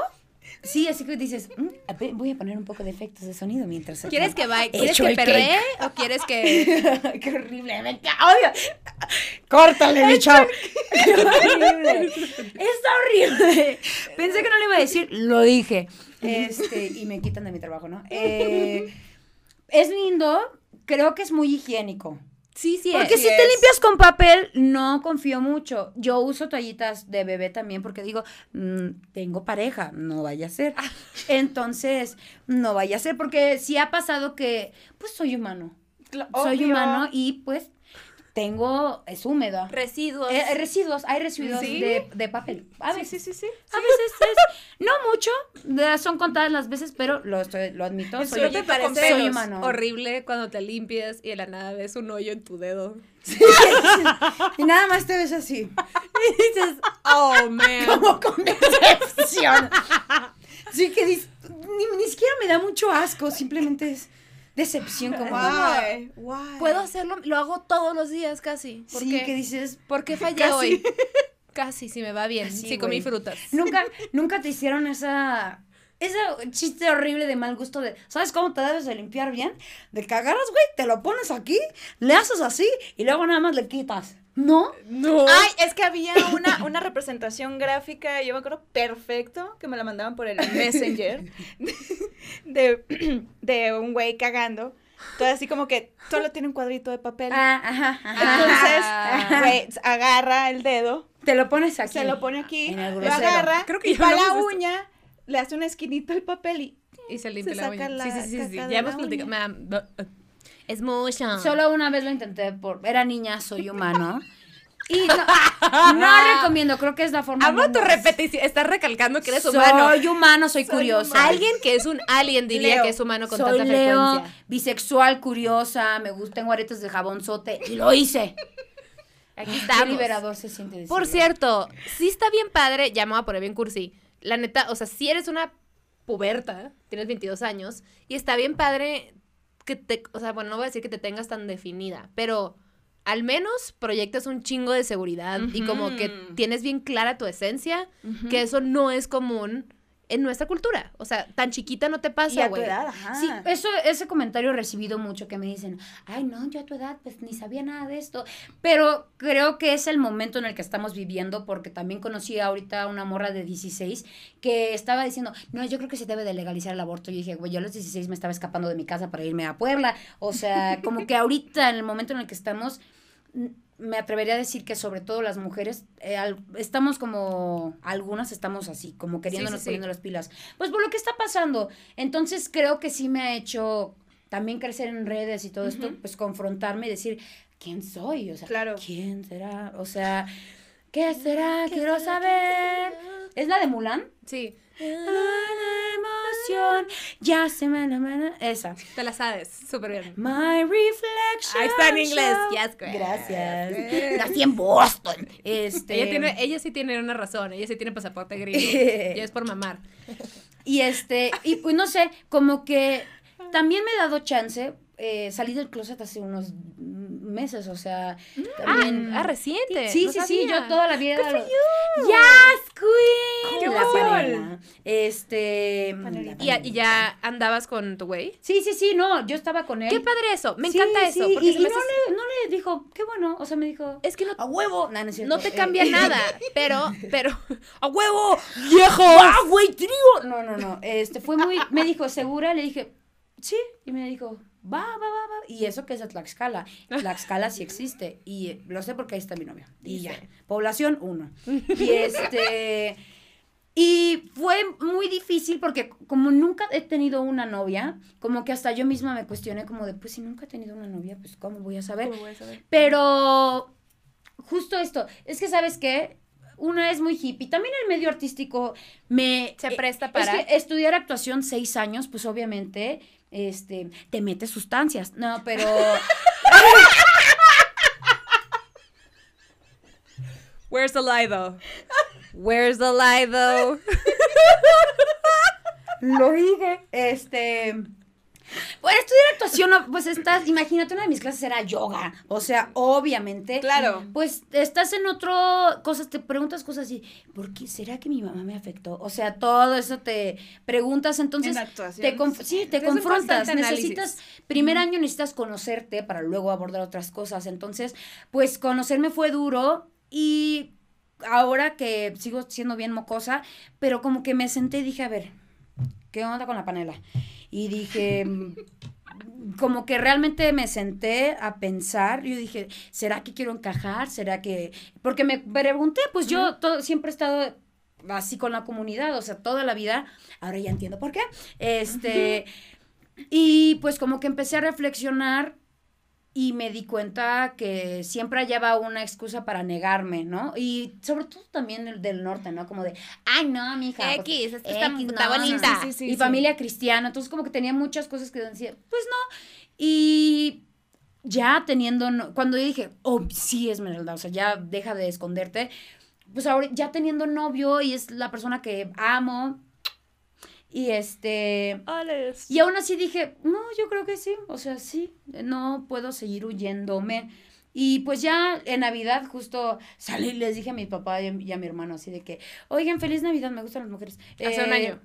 [SPEAKER 2] Sí, así que dices, "Mm, a ver, voy a poner un poco de efectos de sonido mientras.
[SPEAKER 3] ¿Quieres que vaya? ¿Quieres que perree o quieres que.?
[SPEAKER 2] Qué horrible, me ¡Ay! Córtale, mi chavo. Qué horrible. Está horrible. Pensé que no le iba a decir, lo dije. Este, y me quitan de mi trabajo, ¿no? Eh, es lindo, creo que es muy higiénico.
[SPEAKER 3] Sí, sí,
[SPEAKER 2] Porque
[SPEAKER 3] es.
[SPEAKER 2] si te limpias con papel, no confío mucho. Yo uso toallitas de bebé también porque digo, mm, tengo pareja, no vaya a ser. Entonces, no vaya a ser porque sí ha pasado que, pues soy humano. Soy humano y pues tengo, es húmedo.
[SPEAKER 3] Residuos.
[SPEAKER 2] Eh, residuos, hay residuos
[SPEAKER 1] ¿Sí?
[SPEAKER 2] de, de papel. A
[SPEAKER 1] Sí,
[SPEAKER 2] veces,
[SPEAKER 1] sí, sí, sí.
[SPEAKER 2] a veces es, no mucho, son contadas las veces, pero lo, estoy, lo admito. Soy,
[SPEAKER 3] ¿No
[SPEAKER 1] Soy
[SPEAKER 3] te parece
[SPEAKER 2] soy humano.
[SPEAKER 3] horrible cuando te limpias y de la nada ves un hoyo en tu dedo?
[SPEAKER 2] Y nada más te ves así.
[SPEAKER 3] Y dices, oh, man.
[SPEAKER 2] como con decepción. Sí que ni, ni siquiera me da mucho asco, simplemente es decepción como
[SPEAKER 1] Why? Why?
[SPEAKER 3] Puedo hacerlo, lo hago todos los días casi. ¿Por
[SPEAKER 2] sí
[SPEAKER 3] qué?
[SPEAKER 2] que dices,
[SPEAKER 3] ¿Por qué fallé
[SPEAKER 2] Casi.
[SPEAKER 3] hoy? Casi, si me va bien. Sí, comí frutas.
[SPEAKER 2] nunca nunca te hicieron esa ese chiste horrible de mal gusto de, ¿sabes cómo te debes de limpiar bien? De que agarras, güey, te lo pones aquí, le haces así y luego nada más le quitas. ¿No?
[SPEAKER 3] No.
[SPEAKER 1] Ay, es que había una, una representación gráfica, yo me acuerdo perfecto, que me la mandaban por el Messenger, de, de un güey cagando. Todo así como que solo tiene un cuadrito de papel.
[SPEAKER 2] Ah, ajá, ajá.
[SPEAKER 1] Entonces, güey, agarra el dedo,
[SPEAKER 2] te lo pones aquí.
[SPEAKER 1] se lo pone aquí, lo agarra,
[SPEAKER 3] Creo que
[SPEAKER 1] y para la
[SPEAKER 3] de esto.
[SPEAKER 1] uña, le hace una esquinita al papel y
[SPEAKER 3] Y se limpia
[SPEAKER 1] Se
[SPEAKER 3] la
[SPEAKER 1] saca
[SPEAKER 3] uña.
[SPEAKER 1] la
[SPEAKER 3] sí, sí, sí, sí. Ya hemos
[SPEAKER 1] la
[SPEAKER 3] platicado. Es mucho.
[SPEAKER 2] Solo una vez lo intenté por, era niña, soy humano. Y no, no recomiendo, creo que es la forma.
[SPEAKER 3] Amo tu repetición. Estás recalcando que eres
[SPEAKER 2] soy
[SPEAKER 3] humano.
[SPEAKER 2] humano, soy, curiosa.
[SPEAKER 3] Alguien que es un alien diría
[SPEAKER 1] Leo.
[SPEAKER 3] que es humano con
[SPEAKER 2] soy
[SPEAKER 3] tanta
[SPEAKER 2] Leo,
[SPEAKER 3] frecuencia.
[SPEAKER 2] bisexual, curiosa, me gustan aretes de jabonzote y lo hice.
[SPEAKER 3] Aquí
[SPEAKER 2] Qué
[SPEAKER 3] estamos.
[SPEAKER 2] liberador se siente decirlo.
[SPEAKER 3] Por cierto, sí está bien padre, ya me voy a poner bien cursi. La neta, o sea, si eres una puberta, tienes 22 años, y está bien padre que te, o sea, bueno, no voy a decir que te tengas tan definida, pero al menos proyectas un chingo de seguridad y como que tienes bien clara tu esencia, que eso no es común en nuestra cultura. O sea, tan chiquita no te pasa,
[SPEAKER 1] tu
[SPEAKER 3] güey.
[SPEAKER 1] edad, ajá.
[SPEAKER 2] Sí, eso, ese comentario he recibido mucho que me dicen, ay no, yo a tu edad pues ni sabía nada de esto. Pero creo que es el momento en el que estamos viviendo porque también conocí ahorita a una morra de 16 que estaba diciendo, no, yo creo que se debe de legalizar el aborto. Y dije, güey, yo a los 16 me estaba escapando de mi casa para irme a Puebla. O sea, como que ahorita en el momento en el que estamos... Me atrevería a decir que sobre todo las mujeres eh, al- estamos como algunas estamos así como queriéndonos
[SPEAKER 3] sí.
[SPEAKER 2] poniendo las pilas pues por lo que está pasando entonces creo que sí me ha hecho también crecer en redes y todo esto, pues confrontarme y decir, ¿quién soy? O sea,
[SPEAKER 1] Claro.
[SPEAKER 2] ¿quién será? O sea, ¿qué será? Quiero saber. ¿Es la de Mulan?
[SPEAKER 3] Sí,
[SPEAKER 2] emoción, ya se me la. Esa.
[SPEAKER 3] te la sabes, súper bien.
[SPEAKER 2] My reflection.
[SPEAKER 3] Ahí está en inglés. Yes, girl.
[SPEAKER 2] Gracias. Nací en Boston. Este.
[SPEAKER 3] Ella, tiene, ella sí tiene una razón, ella sí tiene pasaporte gringo. y es por mamar.
[SPEAKER 2] Y este, y pues no sé, como que también me he dado chance. eh, salí del closet hace unos meses, o sea, también.
[SPEAKER 3] Ah, reciente.
[SPEAKER 2] Sí,
[SPEAKER 3] no
[SPEAKER 2] sí, sí, yo toda la vida.
[SPEAKER 3] Good for
[SPEAKER 2] Yes, Queen.
[SPEAKER 3] ¡Qué
[SPEAKER 2] la. Este. La
[SPEAKER 3] ¿Y, ya- y ya andabas con tu güey?
[SPEAKER 2] Sí, sí, sí, no, yo estaba con él.
[SPEAKER 3] Qué padre eso, me
[SPEAKER 2] Sí,
[SPEAKER 3] encanta eso.
[SPEAKER 2] sí,
[SPEAKER 3] Porque
[SPEAKER 2] y, no, le, no le dijo, qué bueno, o sea, me dijo,
[SPEAKER 3] Es que no,
[SPEAKER 2] a huevo. No,
[SPEAKER 3] te
[SPEAKER 2] Eh,
[SPEAKER 3] cambia nada, pero, pero, ¡a huevo!
[SPEAKER 2] ¡Viejo! ¡Ah, güey, trío! No, no, no. Este fue muy. Me dijo, ¿segura? Le dije, sí. Y me dijo, va, va, va, va. Y eso que es de Tlaxcala. Tlaxcala sí existe. Y eh, lo sé porque ahí está mi novio. Y ya. Población, uno. Y este. Y fue muy difícil porque como nunca he tenido una novia, como que hasta yo misma me cuestioné como de, pues si nunca he tenido una novia, pues ¿cómo voy a saber?
[SPEAKER 1] ¿Cómo voy a saber?
[SPEAKER 2] Pero justo esto, es que sabes qué, una es muy hippie, también el medio artístico me...
[SPEAKER 3] Se
[SPEAKER 2] eh,
[SPEAKER 3] presta para-
[SPEAKER 2] Es que estudiar actuación seis años, pues obviamente, este, te metes sustancias, no, pero...
[SPEAKER 3] Where's the lie though? Where's the lie though?
[SPEAKER 2] Lo dije. Este. Bueno, estudiar actuación, pues estás, imagínate, una de mis clases era yoga. O sea, obviamente.
[SPEAKER 1] Claro.
[SPEAKER 2] Pues estás en otro, cosas, te preguntas cosas y, ¿por qué será que mi mamá me afectó? O sea, todo eso te preguntas, entonces.
[SPEAKER 1] En actuación,
[SPEAKER 2] Te sí, te confrontas. Necesitas, primer año necesitas conocerte para luego abordar otras cosas. Entonces, pues conocerme fue duro y ahora que sigo siendo bien mocosa, pero como que me senté y dije, a ver, ¿qué onda con la panela? Y dije, como que realmente me senté a pensar, yo dije, ¿será que quiero encajar? ¿Será que...? Porque me pregunté, pues yo todo, siempre he estado así con la comunidad, o sea, toda la vida, ahora ya entiendo por qué, este, y pues como que empecé a reflexionar y me di cuenta que siempre hallaba una excusa para negarme, ¿no? Y sobre todo también el del norte, ¿no? Como de, ay, no, mija. pues,
[SPEAKER 3] X, está-
[SPEAKER 2] X,
[SPEAKER 3] está
[SPEAKER 2] no, no,
[SPEAKER 3] bonita.
[SPEAKER 2] no".
[SPEAKER 1] Sí, sí,
[SPEAKER 2] y
[SPEAKER 1] sí.
[SPEAKER 2] familia cristiana, entonces como que tenía muchas cosas que decía, pues no. Y ya teniendo, no- cuando yo dije, oh, sí, Esmeralda, o sea, ya deja de esconderte, pues ahora ya teniendo novio y es la persona que amo. Y este, y aún así dije, no, yo creo que sí, o sea, sí, no puedo seguir huyéndome. Y pues ya en Navidad justo salí y les dije a mi papá y a, y a mi hermano así de que, oigan, feliz Navidad, me gustan las mujeres.
[SPEAKER 3] Hace un
[SPEAKER 2] Eh,
[SPEAKER 3] año.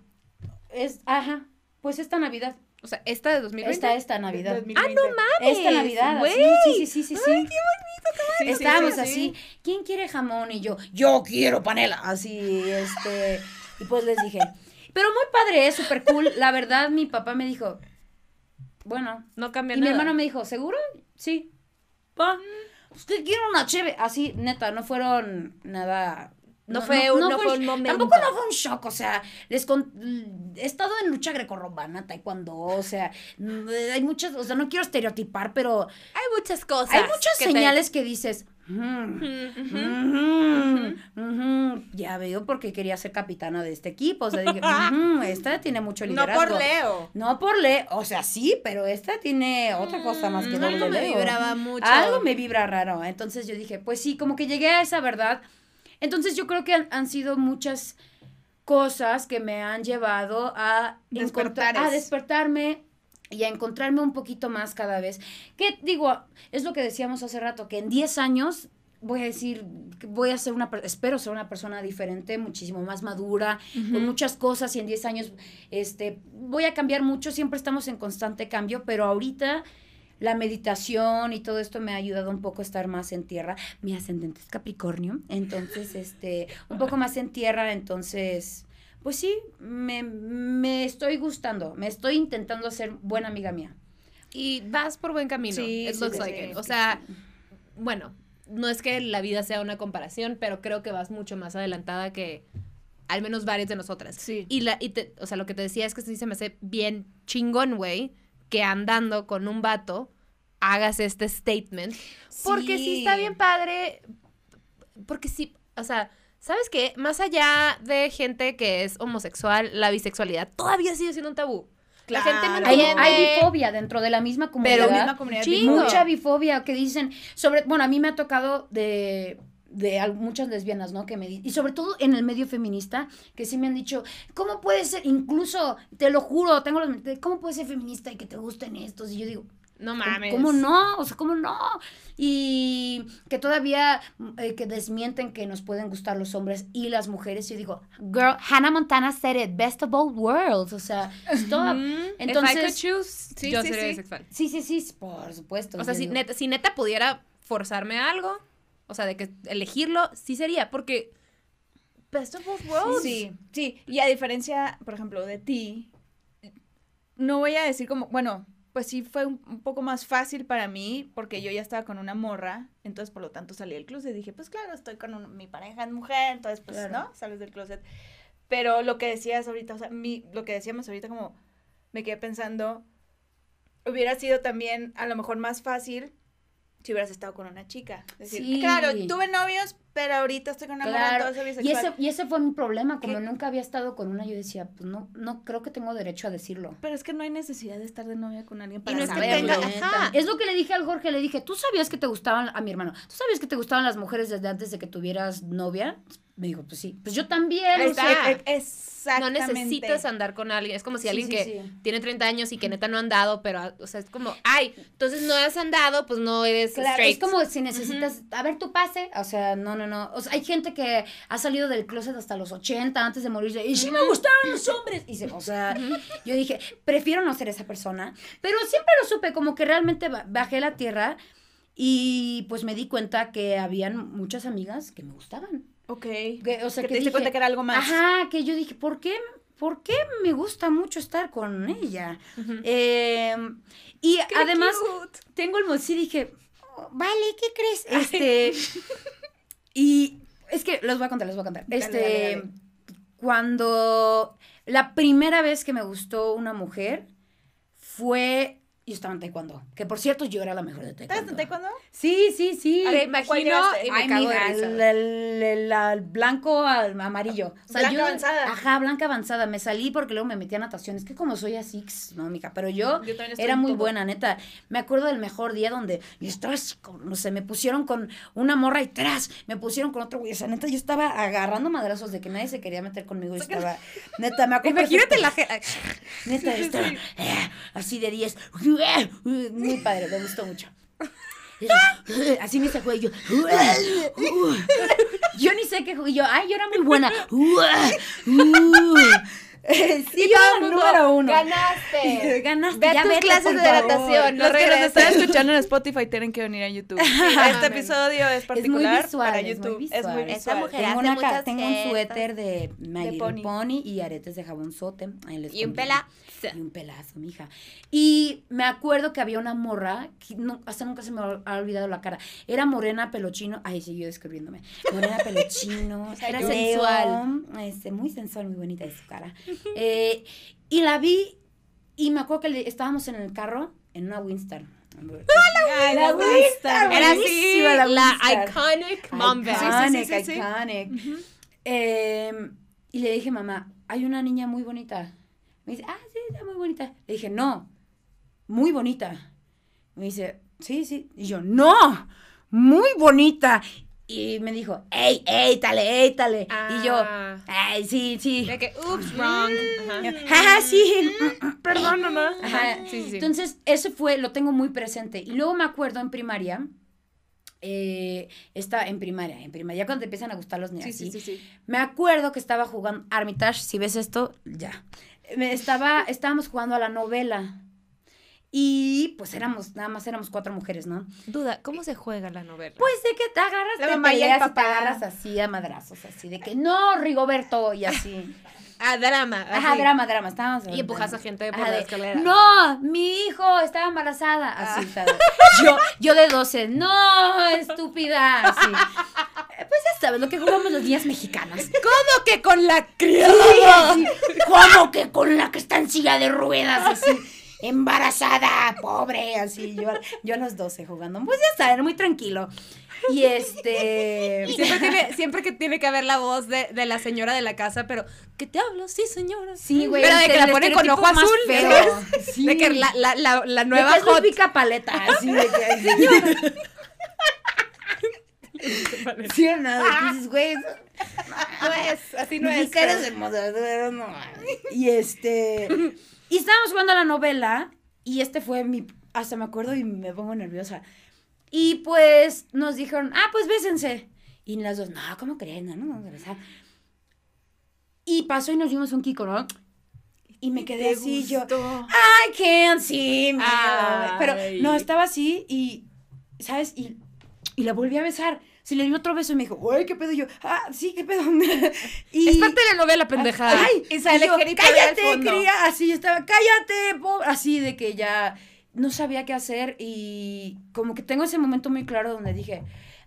[SPEAKER 2] Es, ajá, pues esta Navidad.
[SPEAKER 3] O sea, esta de 2020.
[SPEAKER 2] Esta, esta Navidad.
[SPEAKER 1] 2020.
[SPEAKER 2] Esta Navidad, así,
[SPEAKER 3] güey.
[SPEAKER 2] sí, sí, sí, sí, sí.
[SPEAKER 1] Sí, sí,
[SPEAKER 2] Estábamos
[SPEAKER 1] sí,
[SPEAKER 2] así,
[SPEAKER 1] sí.
[SPEAKER 2] ¿quién quiere jamón? Y yo, yo quiero panela. Así, este, y pues les dije, pero muy padre, es súper cool. La verdad, mi papá me dijo, bueno.
[SPEAKER 3] No cambia
[SPEAKER 2] Y mi
[SPEAKER 3] nada.
[SPEAKER 2] hermano me dijo, ¿seguro? Sí. Va. ¿Usted quiere una cheve? Así, neta, no fueron nada...
[SPEAKER 3] No fue un- no fue un momento.
[SPEAKER 2] Tampoco no fue un shock, o sea, les con- he estado en lucha grecorromana, taekwondo, o sea, hay muchas, o sea, no quiero estereotipar, pero
[SPEAKER 3] Hay muchas cosas.
[SPEAKER 2] hay muchas
[SPEAKER 3] que te-
[SPEAKER 2] señales que dices, Ya veo porque quería ser capitana de este equipo, o sea, dije, "Ujú, esta tiene mucho
[SPEAKER 1] No
[SPEAKER 2] liderazgo.
[SPEAKER 1] por Leo.
[SPEAKER 2] No por Leo, o sea, sí, pero esta tiene otra cosa más que
[SPEAKER 3] Mm,
[SPEAKER 2] doble
[SPEAKER 3] algo me
[SPEAKER 2] Leo.
[SPEAKER 3] vibraba mucho.
[SPEAKER 2] Algo me vibra raro. Entonces yo dije, pues sí, como que llegué a esa verdad. Entonces yo creo que han, han sido muchas cosas que me han llevado a a despertarme y a encontrarme un poquito más cada vez. Que digo, es lo que decíamos hace rato, que en 10 años voy a decir, voy a ser una, per- espero ser una persona diferente, muchísimo más madura, con muchas cosas y en 10 años este, voy a cambiar mucho, siempre estamos en constante cambio, pero ahorita la meditación y todo esto me ha ayudado un poco a estar más en tierra. Mi ascendente es Capricornio, entonces, este, un poco más en tierra, entonces, pues sí, me, me estoy gustando, me estoy intentando ser buena amiga mía.
[SPEAKER 3] Y vas por buen camino.
[SPEAKER 1] Sí,
[SPEAKER 3] It looks
[SPEAKER 1] sí,
[SPEAKER 3] like
[SPEAKER 1] sí.
[SPEAKER 3] it. O sea, bueno, no es que la vida sea una comparación, pero creo que vas mucho más adelantada que al menos varias de nosotras.
[SPEAKER 1] Sí.
[SPEAKER 3] Y, la, y te- o sea, lo que te decía es que sí se me hace bien chingón, güey, que andando con un vato hagas este statement. Porque sí está bien padre. Porque sí, o sea, ¿sabes qué? Más allá de gente que es homosexual, la bisexualidad todavía sigue siendo un tabú. La gente no
[SPEAKER 1] Claro.
[SPEAKER 2] Hay, bifobia dentro de la misma comunidad.
[SPEAKER 1] Pero misma comunidad.
[SPEAKER 3] Chingo.
[SPEAKER 2] mucha bifobia que dicen sobre bueno a mí me ha tocado de de muchas lesbianas, ¿no? Que me y sobre todo en el medio feminista que sí me han dicho, ¿cómo puede ser incluso te lo juro, tengo los ¿cómo puedes ser feminista y que te gusten estos? Y yo digo,
[SPEAKER 3] No
[SPEAKER 2] ¿cómo-
[SPEAKER 3] mames.
[SPEAKER 2] ¿cómo no? O sea, ¿cómo no? Y que todavía eh, que desmienten que nos pueden gustar los hombres y las mujeres. Yo digo, girl, Hannah Montana said it, best of both worlds. O sea, stop.
[SPEAKER 3] If I could
[SPEAKER 2] Entonces,
[SPEAKER 3] choose,
[SPEAKER 1] Sí,
[SPEAKER 3] yo
[SPEAKER 1] sí,
[SPEAKER 3] sería
[SPEAKER 1] sí.
[SPEAKER 3] bisexual.
[SPEAKER 2] sí, sí, sí, por supuesto.
[SPEAKER 3] O sea, si neta, si neta pudiera forzarme a algo, o sea, de que elegirlo, sí sería, porque best of both worlds.
[SPEAKER 1] Sí, sí. Y a diferencia, por ejemplo, de ti, no voy a decir como, bueno, pues sí fue un, un poco más fácil para mí porque yo ya estaba con una morra, entonces por lo tanto salí del closet y dije, pues claro, estoy con un- mi pareja es mujer, entonces pues,
[SPEAKER 2] Claro.
[SPEAKER 1] ¿no? Sales del closet. Pero lo que decías ahorita, o sea, mi, lo que decíamos ahorita como me quedé pensando, hubiera sido también a lo mejor más fácil si hubieras estado con una chica. Es decir,
[SPEAKER 2] Sí.
[SPEAKER 1] claro, tuve novios, pero ahorita estoy con una
[SPEAKER 2] Claro,
[SPEAKER 1] soy
[SPEAKER 2] y ese, y ese fue mi problema, como
[SPEAKER 1] ¿Qué?
[SPEAKER 2] nunca había estado con una, yo decía, pues no, no creo que tengo derecho a decirlo.
[SPEAKER 1] Pero es que no hay necesidad de estar de novia con alguien para
[SPEAKER 3] no es que
[SPEAKER 1] saberlo.
[SPEAKER 3] tenga- ajá.
[SPEAKER 2] Es lo que le dije al Jorge, le dije, ¿tú sabías que te gustaban, a mi hermano, ¿tú sabías que te gustaban las mujeres desde antes de que tuvieras novia? Me dijo, pues sí, pues yo también.
[SPEAKER 3] Ahí
[SPEAKER 2] o
[SPEAKER 3] está.
[SPEAKER 2] sea,
[SPEAKER 1] E- e-
[SPEAKER 3] No
[SPEAKER 1] Exactamente.
[SPEAKER 3] necesitas andar con alguien. Es como si
[SPEAKER 2] Sí,
[SPEAKER 3] alguien
[SPEAKER 2] sí,
[SPEAKER 3] que
[SPEAKER 2] sí.
[SPEAKER 3] tiene 30 años y que neta no ha andado, pero, o sea, es como, ay, entonces no has andado, pues no eres
[SPEAKER 2] Claro,
[SPEAKER 3] straight.
[SPEAKER 2] es como si necesitas, a ver, tu pase, o sea, no, no, no, o sea, hay gente que ha salido del closet hasta los 80 antes de morirse, y sí me gustaron los hombres, y se, o sea, yo dije, prefiero no ser esa persona, pero siempre lo supe, como que realmente ba- bajé la tierra y pues me di cuenta que habían muchas amigas que me gustaban,
[SPEAKER 1] Ok.
[SPEAKER 2] que, o sea,
[SPEAKER 1] que
[SPEAKER 2] que
[SPEAKER 1] te diste
[SPEAKER 2] dije,
[SPEAKER 1] cuenta que era algo más.
[SPEAKER 2] Ajá, que yo dije, ¿por qué? ¿Por qué me gusta mucho estar con ella? Eh, y
[SPEAKER 1] Qué
[SPEAKER 2] además
[SPEAKER 1] cute.
[SPEAKER 2] tengo el sí dije, "Oh, vale, ¿qué crees? Este y es que les voy a contar, les voy a contar.
[SPEAKER 1] Dale,
[SPEAKER 2] este
[SPEAKER 1] dale, dale.
[SPEAKER 2] cuando la primera vez que me gustó una mujer fue yo estaba en taekwondo, que por cierto yo era la mejor de taekwondo.
[SPEAKER 1] ¿Estás en taekwondo?
[SPEAKER 2] Sí, sí, sí.
[SPEAKER 3] Te
[SPEAKER 1] ver, ¿cuál
[SPEAKER 3] imagino y
[SPEAKER 2] Ay,
[SPEAKER 3] risa.
[SPEAKER 2] el, el- el- el blanco al amarillo. O sea,
[SPEAKER 1] Blanca
[SPEAKER 2] yo-
[SPEAKER 1] avanzada.
[SPEAKER 2] Ajá, blanca avanzada. Me salí porque luego me metí a natación. Es que como soy así, no, mica, pero yo, era muy
[SPEAKER 1] todo.
[SPEAKER 2] buena, neta. Me acuerdo del mejor día donde así, como, no sé, me pusieron con una morra y tras, me pusieron con otro güey. O sea, neta, yo estaba agarrando madrazos de que nadie se quería meter conmigo. y estaba, neta, me acuerdo.
[SPEAKER 3] Imagínate la gente.
[SPEAKER 2] Neta, estaba, eh, así de 10. Muy padre, me gustó mucho. Así me sacó y yo. Yo ni sé qué. ju- y Yo, ay, yo era muy buena. sí,
[SPEAKER 3] Y
[SPEAKER 2] yo número uno.
[SPEAKER 3] Ganaste.
[SPEAKER 2] Ganaste.
[SPEAKER 3] Ve a
[SPEAKER 2] ya
[SPEAKER 3] tus
[SPEAKER 2] vete,
[SPEAKER 3] clases de natación. No
[SPEAKER 1] Los que nos están escuchando en Spotify tienen que venir a YouTube. este episodio es particular
[SPEAKER 2] visual,
[SPEAKER 1] para
[SPEAKER 2] es muy
[SPEAKER 1] YouTube. Es
[SPEAKER 2] visual.
[SPEAKER 1] muy
[SPEAKER 2] Esta
[SPEAKER 1] visual.
[SPEAKER 3] mujer
[SPEAKER 2] Tengo,
[SPEAKER 3] hace
[SPEAKER 2] una ca-
[SPEAKER 3] muchas
[SPEAKER 2] tengo un suéter de My
[SPEAKER 1] De
[SPEAKER 2] Little
[SPEAKER 1] pony.
[SPEAKER 2] Pony. y aretes de. Ahí les
[SPEAKER 3] Y un pela.
[SPEAKER 2] Y un pelazo, mija. Y me acuerdo que había una morra, que no- hasta nunca se me ha olvidado la cara. Era morena, pelochino. Ay, sí, yo describiéndome. Morena, pelochino.
[SPEAKER 3] Era
[SPEAKER 2] Leo,
[SPEAKER 3] sensual.
[SPEAKER 2] Este, muy sensual, muy bonita de su cara. Eh, y la vi y me acuerdo que le- estábamos en el carro en una Winston.
[SPEAKER 1] Ay,
[SPEAKER 2] la Winston.
[SPEAKER 3] Era así la, iconic mom.
[SPEAKER 2] Iconic,
[SPEAKER 1] Sí, sí, sí, sí.
[SPEAKER 2] iconic. Eh, y le dije, mamá, hay una niña muy bonita. Me dice, ah, sí, está muy bonita. Le dije, no, muy bonita. Me dice, sí, sí. Y yo, no, muy bonita. Y me dijo, ey, ey, tale, ey, tale. Y yo,
[SPEAKER 3] Ah.
[SPEAKER 2] ay, sí, sí.
[SPEAKER 3] De que, oops, wrong. Ajá.
[SPEAKER 2] Sí.
[SPEAKER 1] Perdón, mamá.
[SPEAKER 2] Ajá.
[SPEAKER 3] Sí, sí.
[SPEAKER 2] Entonces, ese fue, lo tengo muy presente. Y luego me acuerdo en primaria, eh, está en primaria, en primaria, ya cuando te empiezan a gustar los niños.
[SPEAKER 1] Sí, sí, sí, sí.
[SPEAKER 2] Me acuerdo que estaba jugando Armitage, si ves esto, ya. Me estaba, estábamos jugando a la novela. Y pues éramos, nada más éramos cuatro mujeres, ¿no?
[SPEAKER 3] Duda, ¿cómo se juega la novela?
[SPEAKER 2] Pues de que te agarras,
[SPEAKER 1] La
[SPEAKER 2] te
[SPEAKER 1] mamá y el
[SPEAKER 2] peleas y te agarras así a madrazos, así de que no, Rigoberto, y así.
[SPEAKER 3] Ah, drama.
[SPEAKER 2] Ajá,
[SPEAKER 3] así.
[SPEAKER 2] drama, drama, estábamos.
[SPEAKER 3] Y empujas a gente por
[SPEAKER 2] Ajá,
[SPEAKER 3] la
[SPEAKER 2] de,
[SPEAKER 3] escalera.
[SPEAKER 2] No, mi hijo estaba embarazada. Así, ¿sabes? Yo, yo de 12, no, estúpida. Así. Eh, Pues ya sabes, lo que jugamos los días mexicanas.
[SPEAKER 3] ¿Cómo que con la
[SPEAKER 2] Sí, así, ¿Cómo que con la que está en silla de ruedas? Así, embarazada, pobre, así. Yo, yo a los 12 jugando. Pues ya saben, muy tranquilo. Y este.
[SPEAKER 3] Siempre, tiene, siempre que tiene que haber la voz de, de la señora de la casa, pero ¿qué te hablo? Sí, señora.
[SPEAKER 2] Sí, güey.
[SPEAKER 3] Pero de que la ponen con ojo azul.
[SPEAKER 2] feo. Sí.
[SPEAKER 3] De que la, la, la, la
[SPEAKER 2] De
[SPEAKER 3] nueva
[SPEAKER 2] que es
[SPEAKER 3] hot.
[SPEAKER 2] Ludwika paleta, así de que. Señora. Sí o no, de que dices, güey,
[SPEAKER 3] No es, así no es.
[SPEAKER 2] que no, no. Y este. Y estábamos jugando a la novela. Y este fue mi. Hasta me acuerdo y me pongo nerviosa. Y pues nos dijeron, ah, pues bésense. Y las dos, no, ¿cómo creen? No, no, vamos a besar. Y pasó y nos dimos un kiko, ¿no? Y me quedé así, yo, I can't see me.
[SPEAKER 3] Ay.
[SPEAKER 2] Pero no, estaba así y, ¿sabes? Y, y la volví a besar. Se le dio otro beso y me dijo, güey, ¿qué pedo? Y yo, ah, sí, ¿qué pedo? y,
[SPEAKER 3] Es parte de la novela, pendeja.
[SPEAKER 2] Ay,
[SPEAKER 1] Y sale
[SPEAKER 2] yo, cállate,
[SPEAKER 1] fondo".
[SPEAKER 2] cría. Así yo estaba, cállate, po-". así de que ya no sabía qué hacer y como que tengo ese momento muy claro donde dije,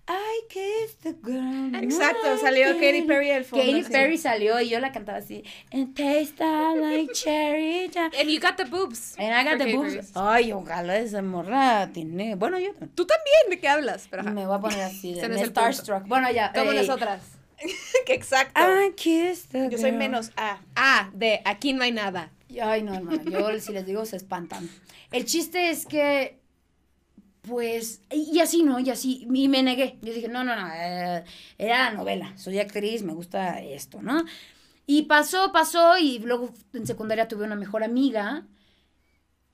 [SPEAKER 2] I kissed the girl.
[SPEAKER 1] Exacto, salió Katy Perry al fondo,
[SPEAKER 2] Katy. Perry salió y yo la cantaba así, and taste like cherry.
[SPEAKER 3] And you got the boobs.
[SPEAKER 2] And I got the boobs.
[SPEAKER 3] Perry.
[SPEAKER 2] Ay, ojalá esa morra tiene. Bueno, yo
[SPEAKER 3] Tú también, ¿de qué hablas? Pero
[SPEAKER 2] me voy a poner así de me
[SPEAKER 3] punto.
[SPEAKER 2] starstruck. Bueno, ya.
[SPEAKER 3] Como
[SPEAKER 2] ey.
[SPEAKER 3] nosotras.
[SPEAKER 1] Que exacto.
[SPEAKER 2] I kissed the
[SPEAKER 1] Yo soy
[SPEAKER 2] girl.
[SPEAKER 1] menos A.
[SPEAKER 3] Ah, de aquí no hay nada.
[SPEAKER 2] Ay, no, hermano, yo si les digo se espantan. El chiste es que, pues, y así, ¿no? Y así, y me negué. Yo dije, no, no, no, eh, era la novela, soy actriz, me gusta esto, ¿no? Y pasó, pasó, y luego en secundaria tuve una mejor amiga,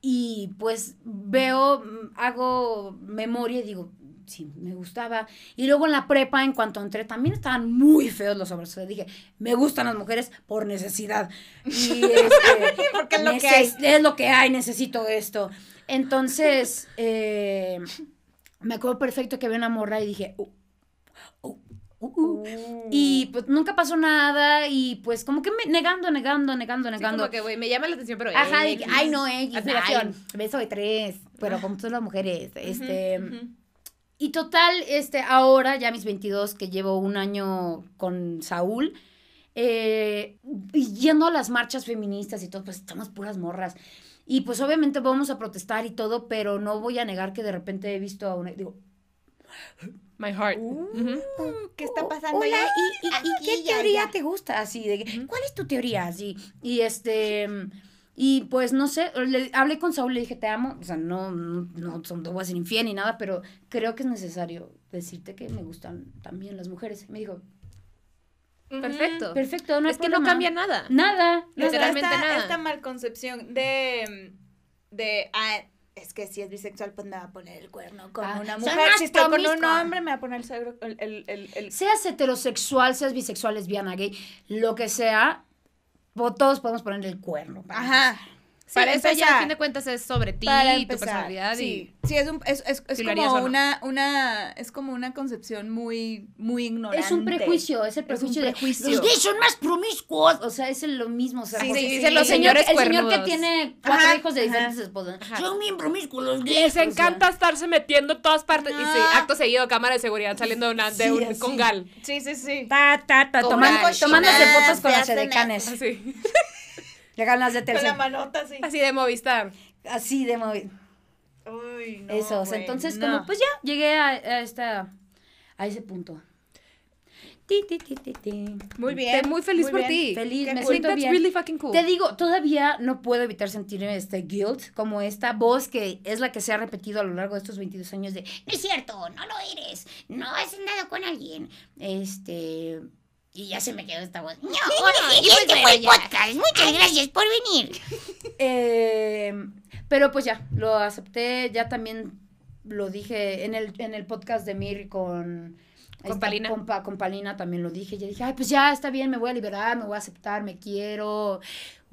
[SPEAKER 2] y pues veo, mm, hago memoria y digo, sí, me gustaba. Y luego en la prepa, en cuanto entré, también estaban muy feos los hombres. O sea, dije, me gustan las mujeres por necesidad. Y este,
[SPEAKER 1] Porque es lo que
[SPEAKER 2] neces- es lo que hay, necesito esto. Entonces, eh, me acuerdo perfecto que había una morra y dije, "Uh, uh, uh, uh". y pues nunca pasó nada y pues como que me, negando, negando, negando,
[SPEAKER 3] Sí,
[SPEAKER 2] negando.
[SPEAKER 3] como que, güey, me llama la atención, pero.
[SPEAKER 2] Ajá,
[SPEAKER 3] X.
[SPEAKER 2] ay, no, X, ay, beso de tres, pero como todas las mujeres, este... Y total, este, ahora, ya mis 22, que llevo un año con Saúl, eh, yendo a las marchas feministas y todo, pues estamos puras morras. Y pues obviamente vamos a protestar y todo, pero no voy a negar que de repente he visto a una, digo,
[SPEAKER 3] My heart.
[SPEAKER 1] Uh. ¿Qué está pasando
[SPEAKER 2] Hola,
[SPEAKER 1] allá?
[SPEAKER 2] ¿y, y- y
[SPEAKER 1] Aquí,
[SPEAKER 2] qué
[SPEAKER 1] ya,
[SPEAKER 2] teoría
[SPEAKER 1] ya.
[SPEAKER 2] te gusta? Así, de ¿cuál es tu teoría? Así, y este, y pues no sé, le, hablé con Saúl, le dije, te amo, o sea, no, no, no, son- no voy a ser infiel ni nada, pero creo que es necesario decirte que me gustan también las mujeres. Me dijo,
[SPEAKER 3] Perfecto.
[SPEAKER 2] perfecto, no
[SPEAKER 3] es que no
[SPEAKER 2] problema".
[SPEAKER 3] cambia nada.
[SPEAKER 2] Nada.
[SPEAKER 3] Literalmente
[SPEAKER 1] esta,
[SPEAKER 3] nada.
[SPEAKER 1] esta malconcepción de, de ah, es que si es bisexual, pues me va a poner el cuerno con
[SPEAKER 2] Ah,
[SPEAKER 1] una mujer. Si estoy con un hombre, me va a poner el el, el, el, el-
[SPEAKER 2] Seas heterosexual, seas bisexual, lesbiana, gay, lo que sea, todos podemos ponerle el cuerno.
[SPEAKER 1] Ajá.
[SPEAKER 3] Sí,
[SPEAKER 1] Para
[SPEAKER 3] eso ya a fin de cuentas es sobre ti,
[SPEAKER 1] Para
[SPEAKER 3] tu personalidad
[SPEAKER 1] sí. Sí, es, un, es, es, es
[SPEAKER 3] Si
[SPEAKER 1] como
[SPEAKER 3] no.
[SPEAKER 1] una, una, es como una concepción muy, muy ignorante.
[SPEAKER 2] Es un prejuicio, es el prejuicio,
[SPEAKER 1] prejuicio.
[SPEAKER 2] de los gays son más promiscuos. O sea, es lo mismo. O sea,
[SPEAKER 1] Sí, sí, los
[SPEAKER 2] señor-
[SPEAKER 3] señores
[SPEAKER 2] El señor que tiene cuatro
[SPEAKER 1] Ajá,
[SPEAKER 2] hijos de
[SPEAKER 1] ajá.
[SPEAKER 2] diferentes esposas.
[SPEAKER 3] Ajá.
[SPEAKER 2] Son bien promiscuos los gays.
[SPEAKER 3] Les
[SPEAKER 2] o sea.
[SPEAKER 3] encanta estarse metiendo en todas partes. Y sí, acto seguido, cámara de seguridad saliendo de una, de
[SPEAKER 2] Sí,
[SPEAKER 3] un congal.
[SPEAKER 1] Sí, sí, sí.
[SPEAKER 2] Ta, ta, ta, tomando- tomándose fotos con las edecanes.
[SPEAKER 3] Así.
[SPEAKER 2] Le ganas de
[SPEAKER 1] Con la manota así.
[SPEAKER 3] Así de Movistar.
[SPEAKER 2] Así de móvil.
[SPEAKER 1] Uy, no,
[SPEAKER 2] Eso, o sea,
[SPEAKER 1] güey,
[SPEAKER 2] entonces
[SPEAKER 1] no.
[SPEAKER 2] como pues ya llegué a, a esta a ese punto. Ti, ti, ti, ti, ti.
[SPEAKER 1] Muy bien.
[SPEAKER 3] Estoy muy feliz por ti.
[SPEAKER 2] Feliz,
[SPEAKER 1] Qué
[SPEAKER 2] me
[SPEAKER 3] I
[SPEAKER 1] cool.
[SPEAKER 2] siento
[SPEAKER 3] that's
[SPEAKER 2] bien.
[SPEAKER 3] really fucking cool.
[SPEAKER 2] Te digo, todavía no puedo evitar sentirme este guilt, como esta voz que es la que se ha repetido a lo largo de estos 22 años de,
[SPEAKER 4] No es cierto, no lo eres. No has andado con alguien.
[SPEAKER 2] este,
[SPEAKER 4] Y ya se me quedó esta voz. No, y este fue el podcast. Muchas gracias por venir.
[SPEAKER 2] eh, pero pues ya, lo acepté, ya también lo dije en el, en el podcast de Mir con...
[SPEAKER 3] Con Palina.
[SPEAKER 2] compa- con Palina también lo dije. Ya dije, ay, pues ya está bien, me voy a liberar, me voy a aceptar, me quiero.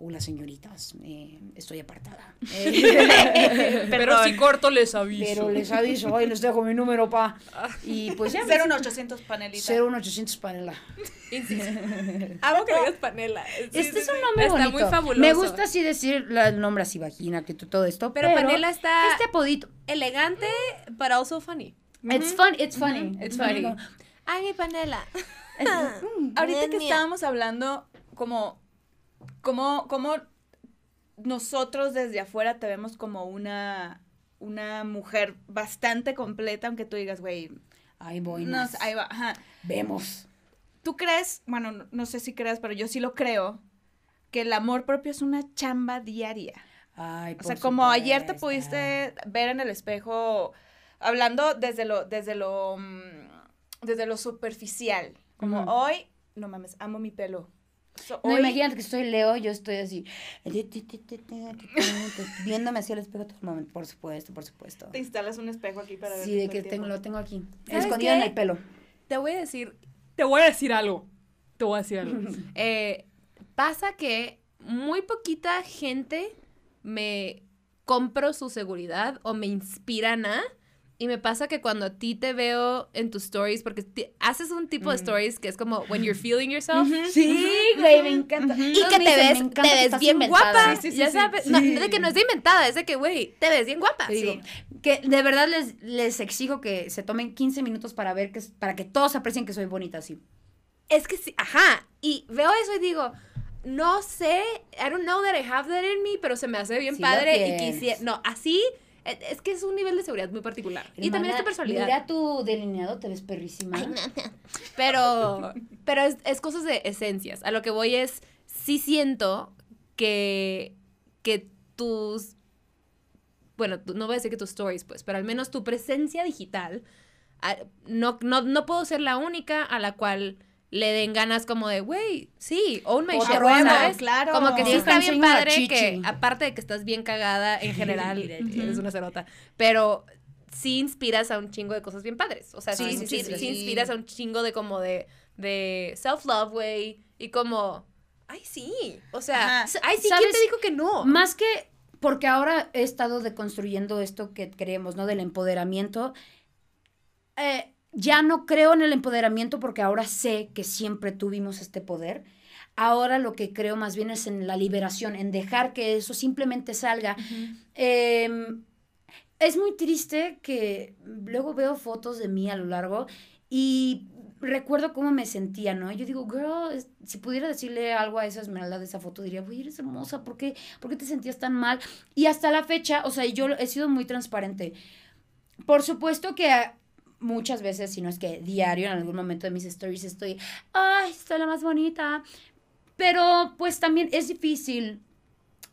[SPEAKER 2] Hola, señoritas, eh, estoy apartada. Eh,
[SPEAKER 3] Pero si corto les aviso.
[SPEAKER 2] Pero les aviso, hoy les dejo mi número, pa. Y pues ya.
[SPEAKER 1] Cero un 800 panelitas.
[SPEAKER 2] 01800 panela.
[SPEAKER 3] Insisto. Amo que digas panela. Sí,
[SPEAKER 2] Este
[SPEAKER 3] sí,
[SPEAKER 2] es un
[SPEAKER 3] sí.
[SPEAKER 2] nombre
[SPEAKER 3] Está
[SPEAKER 2] bonito.
[SPEAKER 3] muy fabuloso.
[SPEAKER 2] Me gusta así decir la- el nombre así, vagina, que todo esto.
[SPEAKER 3] Pero
[SPEAKER 2] Pero,
[SPEAKER 3] panela está
[SPEAKER 2] Este apodito.
[SPEAKER 3] elegante, but also funny.
[SPEAKER 2] It's fun, it's funny.
[SPEAKER 3] It's funny. Ay, mi panela.
[SPEAKER 1] Ahorita que
[SPEAKER 3] Mía.
[SPEAKER 1] estábamos hablando como, como, como nosotros desde afuera te vemos como una, una mujer bastante completa, aunque tú digas, güey,
[SPEAKER 2] Ahí voy.
[SPEAKER 1] no
[SPEAKER 2] más.
[SPEAKER 1] sé, ahí va, ajá.
[SPEAKER 2] Vemos.
[SPEAKER 1] ¿Tú crees, bueno, no, no sé si creas, pero yo sí lo creo, que el amor propio es una chamba diaria?
[SPEAKER 2] Ay,
[SPEAKER 1] O sea, como ayer te pudiste ver en el espejo, hablando desde lo, desde lo, mm, desde lo superficial, como hoy, no mames, amo mi pelo. So,
[SPEAKER 2] No,
[SPEAKER 1] hoy-
[SPEAKER 2] imagínate que estoy Leo, yo estoy así, viéndome hacia el espejo todo el momento. Por supuesto, por supuesto.
[SPEAKER 1] te instalas un espejo aquí para ver.
[SPEAKER 2] Sí, de que tengo, lo tengo aquí,
[SPEAKER 3] ¿Sabes
[SPEAKER 2] escondido en el pelo.
[SPEAKER 3] Te voy a decir, te voy a decir algo. Te voy a decir algo. Eh, pasa que muy poquita gente me compro su seguridad o me inspiran a. Y me pasa que cuando a ti te veo en tus stories, porque haces un tipo de stories que es como when you're feeling yourself.
[SPEAKER 2] Sí, güey, me encanta.
[SPEAKER 3] Y que te
[SPEAKER 2] dicen,
[SPEAKER 3] ves,
[SPEAKER 2] "Me
[SPEAKER 3] te ves bien
[SPEAKER 2] inventada".
[SPEAKER 3] guapa.
[SPEAKER 1] Sí, sí, sí,
[SPEAKER 3] ya
[SPEAKER 1] sí.
[SPEAKER 3] sabes. No, de que no es de inventada, es de que, güey, te ves bien guapa.
[SPEAKER 2] Digo, que de verdad les, les exijo que se tomen 15 minutos para ver que para que todos aprecien que soy bonita así.
[SPEAKER 3] Es que sí, ajá. Y veo eso y digo, no sé, I don't know that I have that in me, pero se me hace bien padre y quisiera. No, así es que es un nivel de seguridad muy particular. y también es tu personalidad.
[SPEAKER 2] Mira tu delineado, te ves perrísima.
[SPEAKER 3] Pero, pero es, es cosas de esencias. A lo que voy es, sí siento que, que tus, bueno, no voy a decir que tus stories, pues, pero al menos tu presencia digital, ah, no, no, no puedo ser la única a la cual le den ganas como de, güey, sí, own my shit, ¿sabes?
[SPEAKER 1] claro.
[SPEAKER 3] Como que sí está bien padre que, aparte de que estás bien cagada en general, eres una cerota, pero sí inspiras a un chingo de cosas bien padres. O sea, sí,
[SPEAKER 2] Sí,
[SPEAKER 3] sí,
[SPEAKER 2] sí,
[SPEAKER 3] sí,
[SPEAKER 2] sí.
[SPEAKER 3] inspiras a un chingo de como de, de self-love, güey, y como, ay, sí, o sea,
[SPEAKER 1] Ajá.
[SPEAKER 3] ay, sí, ¿quién te dijo que no?
[SPEAKER 2] Más que porque ahora he estado deconstruyendo esto que creemos, ¿no? Del empoderamiento. eh, ya no creo en el empoderamiento porque ahora sé que siempre tuvimos este poder. Ahora lo que creo más bien es en la liberación, en dejar que eso simplemente salga. Em, es muy triste que luego veo fotos de mí a lo largo y recuerdo cómo me sentía, ¿no? Yo digo, girl, si pudiera decirle algo a esa esmeralda de esa foto, diría, güey, eres hermosa, ¿por qué, ¿por qué te sentías tan mal? Y hasta la fecha, o sea, yo he sido muy transparente. Por supuesto que muchas veces, si no es que diario, en algún momento de mis stories estoy, ay, soy la más bonita. Pero pues también es difícil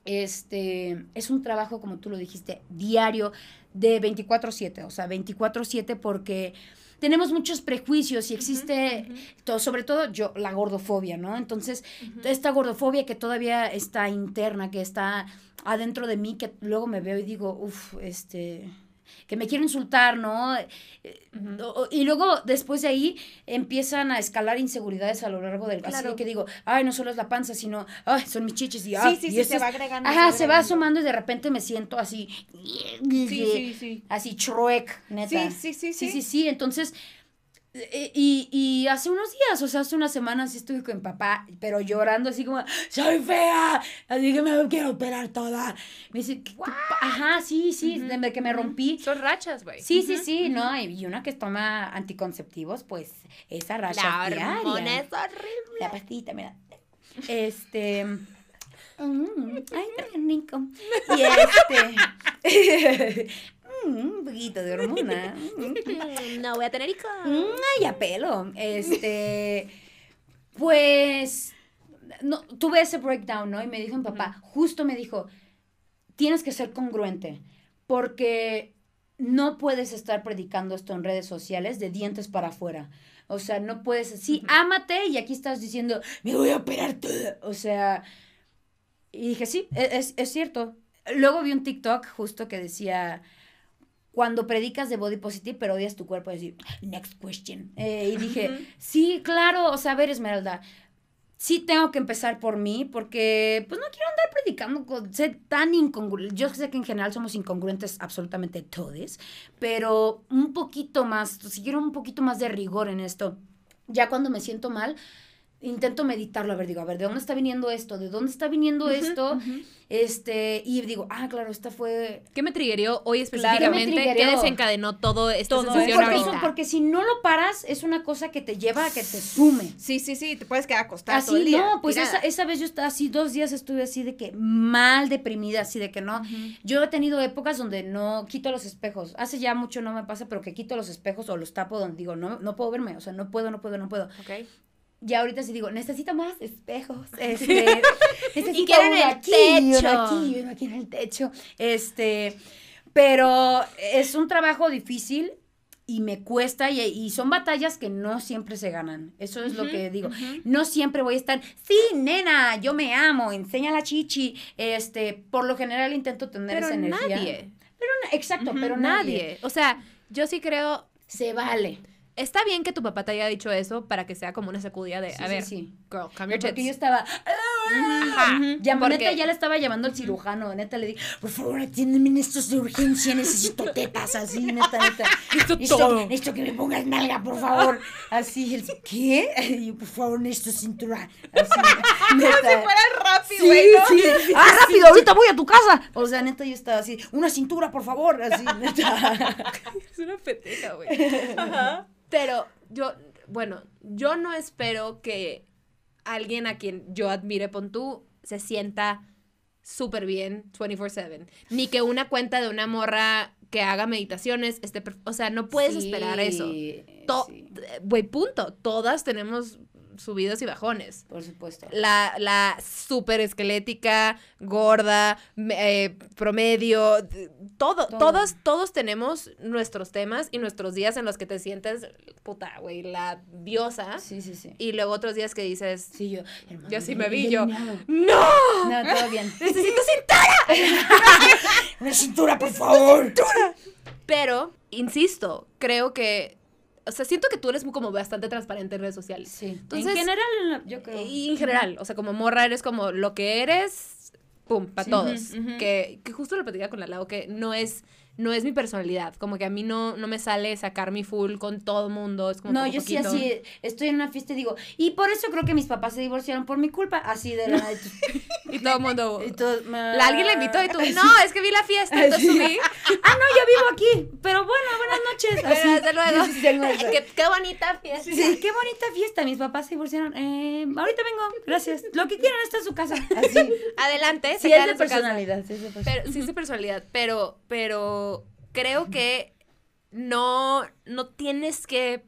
[SPEAKER 2] este, es un trabajo, como tú lo dijiste, diario de 24/7, o sea, 24/7 porque tenemos muchos prejuicios y existe, to- sobre todo yo, la gordofobia, ¿no? Entonces, esta gordofobia que todavía está interna, que está adentro de mí, que luego me veo y digo, uff, este, que me quiero insultar, ¿no? Y luego, después de ahí, empiezan a escalar inseguridades a lo largo del... Así
[SPEAKER 3] Claro.
[SPEAKER 2] de que digo, ay, no solo es la panza, sino, ay, son mis chichis y,
[SPEAKER 1] Sí,
[SPEAKER 2] ay,
[SPEAKER 1] sí,
[SPEAKER 2] y
[SPEAKER 1] sí, se va agregando.
[SPEAKER 2] Ajá, se va asomando y de repente me siento así,
[SPEAKER 1] Sí, sí, sí.
[SPEAKER 2] así Shrek, neta.
[SPEAKER 1] Sí, sí, sí,
[SPEAKER 2] Sí,
[SPEAKER 1] sí.
[SPEAKER 2] sí, sí. Entonces, y, y hace unos días, o sea, hace unas semanas sí estuve con mi papá, pero llorando así como, soy fea, así que me quiero operar toda. Me dice, "¿Qué- qué pa-?" ajá, sí, sí, de que me rompí.
[SPEAKER 3] Son rachas, güey.
[SPEAKER 2] Sí, sí, sí, ¿no? Y una que toma anticonceptivos, pues esa racha
[SPEAKER 3] La
[SPEAKER 2] diaria.
[SPEAKER 3] hormona es horrible.
[SPEAKER 2] La pastillita, mira. Este. mm, ay, qué rico. Y este. mm, un poquito de hormona. mm,
[SPEAKER 3] No voy a tener hijos.
[SPEAKER 2] mm, ay, a pelo. Este. Pues. No, tuve ese breakdown, ¿no? Y me dijo mi papá, justo me dijo, tienes que ser congruente, porque no puedes estar predicando esto en redes sociales de dientes para afuera. O sea, no puedes, sí, ámate y aquí estás diciendo, me voy a operar toda. O sea, y dije, sí, e- es, es cierto. Luego vi un TikTok justo que decía, cuando predicas de body positive, pero odias tu cuerpo, decir, next question. Eh, y dije, sí, claro, o sea, a ver, Esmeralda, sí tengo que empezar por mí, porque pues no quiero andar predicando, con, ser tan incongruente. Yo sé que en general somos incongruentes absolutamente todos, pero un poquito más, si quiero un poquito más de rigor en esto. Ya cuando me siento mal, intento meditarlo, a ver, digo, a ver, ¿de dónde está viniendo esto? ¿De dónde está viniendo esto? Este, y digo, ah, claro, esta fue
[SPEAKER 3] ¿Qué me triggerió hoy específicamente?
[SPEAKER 2] ¿Qué
[SPEAKER 3] desencadenó todo esta
[SPEAKER 1] Todo
[SPEAKER 3] sensación
[SPEAKER 2] porque,
[SPEAKER 3] ahorita?
[SPEAKER 2] eso- porque si no lo paras, es una cosa que te lleva a que te sume.
[SPEAKER 1] Sí, sí, sí, te puedes quedar acostada todo el
[SPEAKER 2] Así,
[SPEAKER 1] día.
[SPEAKER 2] no, pues esa, esa vez yo estaba así, dos días estuve así de que mal deprimida, así de que no. Yo he tenido épocas donde no quito los espejos. Hace ya mucho no me pasa, pero que quito los espejos o los tapo donde digo, no, no puedo verme, o sea, no puedo, no puedo, no puedo.
[SPEAKER 3] Ok.
[SPEAKER 2] Ya ahorita sí digo, necesito más espejos. Este, necesito
[SPEAKER 3] quiero en el
[SPEAKER 2] aquí, uno
[SPEAKER 3] techo.
[SPEAKER 2] aquí, uno aquí en el techo. Este, pero es un trabajo difícil y me cuesta y, y son batallas que no siempre se ganan. Eso es lo que digo. No siempre voy a estar, sí, nena, yo me amo, enseña la chichi. Este, por lo general intento tener
[SPEAKER 3] Pero
[SPEAKER 2] esa energía.
[SPEAKER 3] nadie.
[SPEAKER 2] Pero exacto,
[SPEAKER 1] Ujú,
[SPEAKER 2] pero nadie.
[SPEAKER 3] Nadie. O sea, yo sí creo.
[SPEAKER 2] Se vale.
[SPEAKER 3] Está bien que tu papá te haya dicho eso para que sea como una sacudida de,
[SPEAKER 2] Sí,
[SPEAKER 3] a ver,
[SPEAKER 2] sí.
[SPEAKER 3] girl, your
[SPEAKER 2] Porque yo estaba.
[SPEAKER 3] Ajá.
[SPEAKER 2] Ya,
[SPEAKER 3] Porque-
[SPEAKER 2] neta, ya le estaba llamando al cirujano. Neta, le dije, por favor, atiéndeme en estos de urgencia. Necesito tetas, así, neta, neta. necesito,
[SPEAKER 3] todo.
[SPEAKER 2] necesito que me pongas nalga, por favor. Así, él, ¿qué? Y yo, por favor, necesito cintura. Así, neta.
[SPEAKER 1] Fuera rápido,
[SPEAKER 2] Sí,
[SPEAKER 1] güey, ¿no?
[SPEAKER 2] sí, ah, rápido, ahorita voy a tu casa. O sea, neta, yo estaba así, una cintura, por favor, así, neta.
[SPEAKER 3] Es una pendeja, güey. Pero yo, bueno, yo no espero que alguien a quien yo admire, pon tú, se sienta súper bien 24/7. Ni que una cuenta de una morra que haga meditaciones esté... O sea, no puedes esperar eso.
[SPEAKER 2] Sí,
[SPEAKER 3] Güey, punto. Todas tenemos subidos y bajones.
[SPEAKER 2] por supuesto.
[SPEAKER 3] La, la súper esquelética, gorda, eh, promedio, todo,
[SPEAKER 2] Todo.
[SPEAKER 3] todos, todos tenemos nuestros temas y nuestros días en los que te sientes, puta, güey, la diosa.
[SPEAKER 2] Sí, sí, sí.
[SPEAKER 3] Y luego otros días que dices,
[SPEAKER 2] Sí, yo, hermano,
[SPEAKER 3] yo sí me vi, yo. ¡No!
[SPEAKER 2] No, todo bien.
[SPEAKER 3] ¡Necesito cintura!
[SPEAKER 2] Una cintura, por favor.
[SPEAKER 3] Pero, insisto, creo que, o sea, siento que tú eres muy como bastante transparente en redes sociales.
[SPEAKER 2] Sí.
[SPEAKER 3] Entonces-
[SPEAKER 2] en general, yo creo.
[SPEAKER 3] Y en general, o sea, como morra eres como lo que eres, pum, para
[SPEAKER 2] Sí.
[SPEAKER 3] todos. Que, que justo lo platicaba con la Lau, que no es, no es mi personalidad. Como que a mí no, no me sale sacar mi full con todo mundo. Es como
[SPEAKER 2] No, yo sí así, estoy en una fiesta y digo, y por eso creo que mis papás se divorciaron por mi culpa, así de la y
[SPEAKER 3] todo el mundo...
[SPEAKER 2] y todo,
[SPEAKER 3] La, alguien la invitó y tú, no, es que vi la fiesta, entonces subí.
[SPEAKER 2] Ah, no, yo vivo aquí, pero bueno, buenas noches. Así.
[SPEAKER 3] desde luego.
[SPEAKER 2] Sí, sí,
[SPEAKER 3] qué, qué bonita fiesta.
[SPEAKER 2] Sí, qué bonita fiesta. Mis papás se divorciaron. Eh, ahorita vengo, gracias. Lo que quieran está en su casa. Así.
[SPEAKER 3] Adelante,
[SPEAKER 2] Sí, es de personalidad. sí es de personalidad.
[SPEAKER 3] Pero, sí es de personalidad, pero, pero creo que no, no tienes que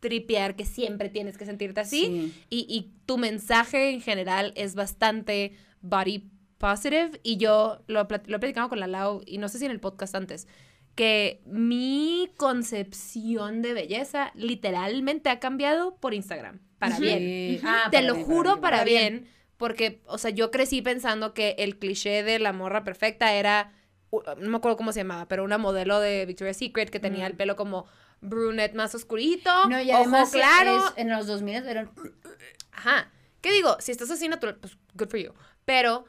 [SPEAKER 3] tripear que siempre tienes que sentirte así.
[SPEAKER 2] Sí.
[SPEAKER 3] Y, y tu mensaje en general es bastante body positive. Y yo lo, lo he platicado con la Lau, y no sé si en el podcast antes, que mi concepción de belleza literalmente ha cambiado por Instagram. Para
[SPEAKER 2] Sí.
[SPEAKER 3] bien.
[SPEAKER 2] Ah,
[SPEAKER 3] Te
[SPEAKER 2] para
[SPEAKER 3] lo
[SPEAKER 2] bien,
[SPEAKER 3] juro para bien, porque, o sea, yo crecí pensando que el cliché de la morra perfecta era no me acuerdo cómo se llamaba, pero una modelo de Victoria's Secret que tenía el pelo como brunette más oscurito,
[SPEAKER 2] No, y
[SPEAKER 3] ojo
[SPEAKER 2] además
[SPEAKER 3] claro.
[SPEAKER 2] es- en los 2000 eran
[SPEAKER 3] Ajá. ¿Qué digo? Si estás así natural, pues good for you. Pero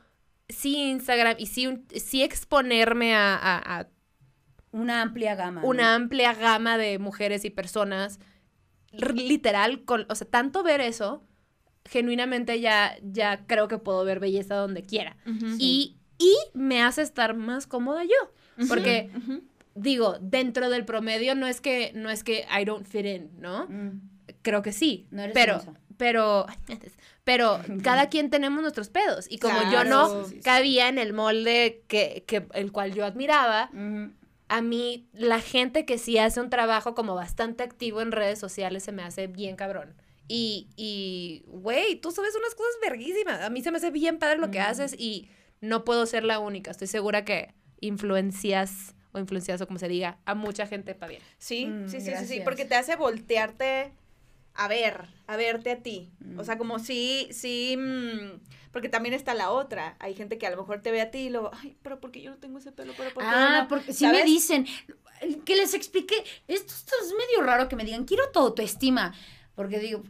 [SPEAKER 3] sí Instagram y sí, un- sí exponerme a, a- a
[SPEAKER 2] una amplia gama. ¿no?
[SPEAKER 3] una amplia gama de mujeres y personas, literal, con, o sea, tanto ver eso, genuinamente ya, ya creo que puedo ver belleza donde quiera. y, y me hace estar más cómoda yo. Porque, digo, dentro del promedio no es que, no es que I don't fit in, ¿no?
[SPEAKER 2] Mm.
[SPEAKER 3] Creo que sí.
[SPEAKER 2] No eres
[SPEAKER 3] pero, pero, pero cada quien tenemos nuestros pedos. Y como yo no
[SPEAKER 2] Sí, sí, sí.
[SPEAKER 3] cabía en el molde que, que, el cual yo admiraba, a mí la gente que sí hace un trabajo como bastante activo en redes sociales se me hace bien cabrón. Y, y, güey, tú sabes unas cosas verguísimas. A mí se me hace bien padre lo que haces y no puedo ser la única. Estoy segura que influencias o influencias o como se diga a mucha gente para bien.
[SPEAKER 1] Sí,
[SPEAKER 2] Mm,
[SPEAKER 1] sí, sí, sí, sí,
[SPEAKER 2] gracias.
[SPEAKER 1] porque te hace voltearte a ver, a verte a ti. O
[SPEAKER 2] Mm.
[SPEAKER 1] sea, como sí, sí, mm, porque también está la otra. Hay gente que a lo mejor te ve a ti y luego, ay, pero porque yo no tengo ese pelo, pero porque
[SPEAKER 2] Ah,
[SPEAKER 1] no?
[SPEAKER 2] porque sí me dicen, que les explique, esto, esto es medio raro que me digan, quiero tu autoestima. Porque digo,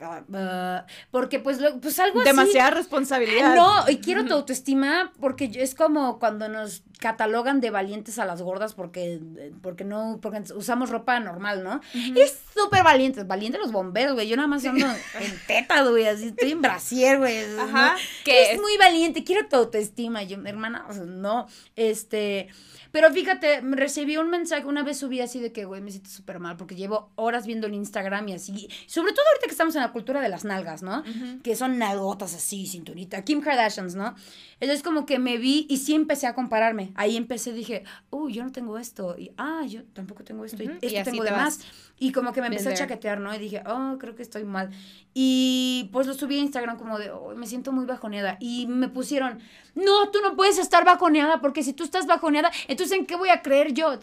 [SPEAKER 2] ah, ah, porque pues, lo- pues algo así.
[SPEAKER 1] Demasiada responsabilidad.
[SPEAKER 2] No, y quiero tu autoestima porque es como cuando nos catalogan de valientes a las gordas porque, porque no, porque usamos ropa normal, ¿no? Es súper valiente, valiente los bomberos, güey. Yo nada más ando en tetas, güey, así estoy en brasier, güey.
[SPEAKER 1] Ajá.
[SPEAKER 2] ¿no?
[SPEAKER 3] Que
[SPEAKER 2] es,
[SPEAKER 3] es-
[SPEAKER 2] muy valiente, quiero tu autoestima. Yo, hermana, o sea, no, este... Pero fíjate, recibí un mensaje, una vez subí así de que, güey, me siento súper mal porque llevo horas viendo el Instagram y así. Sobre todo ahorita que estamos en la cultura de las nalgas, ¿no? Que son nalgotas así, cinturita. Kim Kardashians, ¿no? Entonces como que me vi y sí empecé a compararme. Ahí empecé, dije, uy, yo no tengo esto. Y, ah, yo tampoco tengo esto. Y
[SPEAKER 3] y
[SPEAKER 2] esto tengo
[SPEAKER 3] te
[SPEAKER 2] de
[SPEAKER 3] vas.
[SPEAKER 2] más. Y como que me empecé a chaquetear, ¿no? Y dije, oh, creo que estoy mal. Y pues lo subí a Instagram como de, oh, me siento muy bajoneada. Y me pusieron, no, tú no puedes estar bajoneada porque si tú estás bajoneada, entonces ¿en qué voy a creer yo?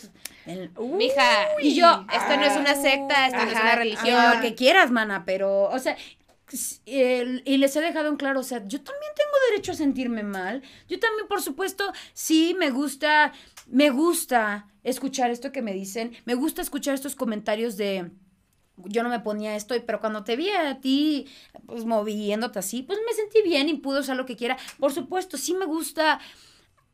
[SPEAKER 2] El-
[SPEAKER 3] Mija,
[SPEAKER 2] y yo,
[SPEAKER 3] esto no es una secta, esto no es una religión.
[SPEAKER 2] Lo que quieras, mana, pero, o sea, y les he dejado en claro, o sea, yo también tengo derecho a sentirme mal. Yo también, por supuesto, sí me gusta, me gusta escuchar esto que me dicen, me gusta escuchar estos comentarios de yo no me ponía esto, pero cuando te vi a ti, pues moviéndote así, pues me sentí bien y pude usar lo que quiera. Por supuesto, sí me gusta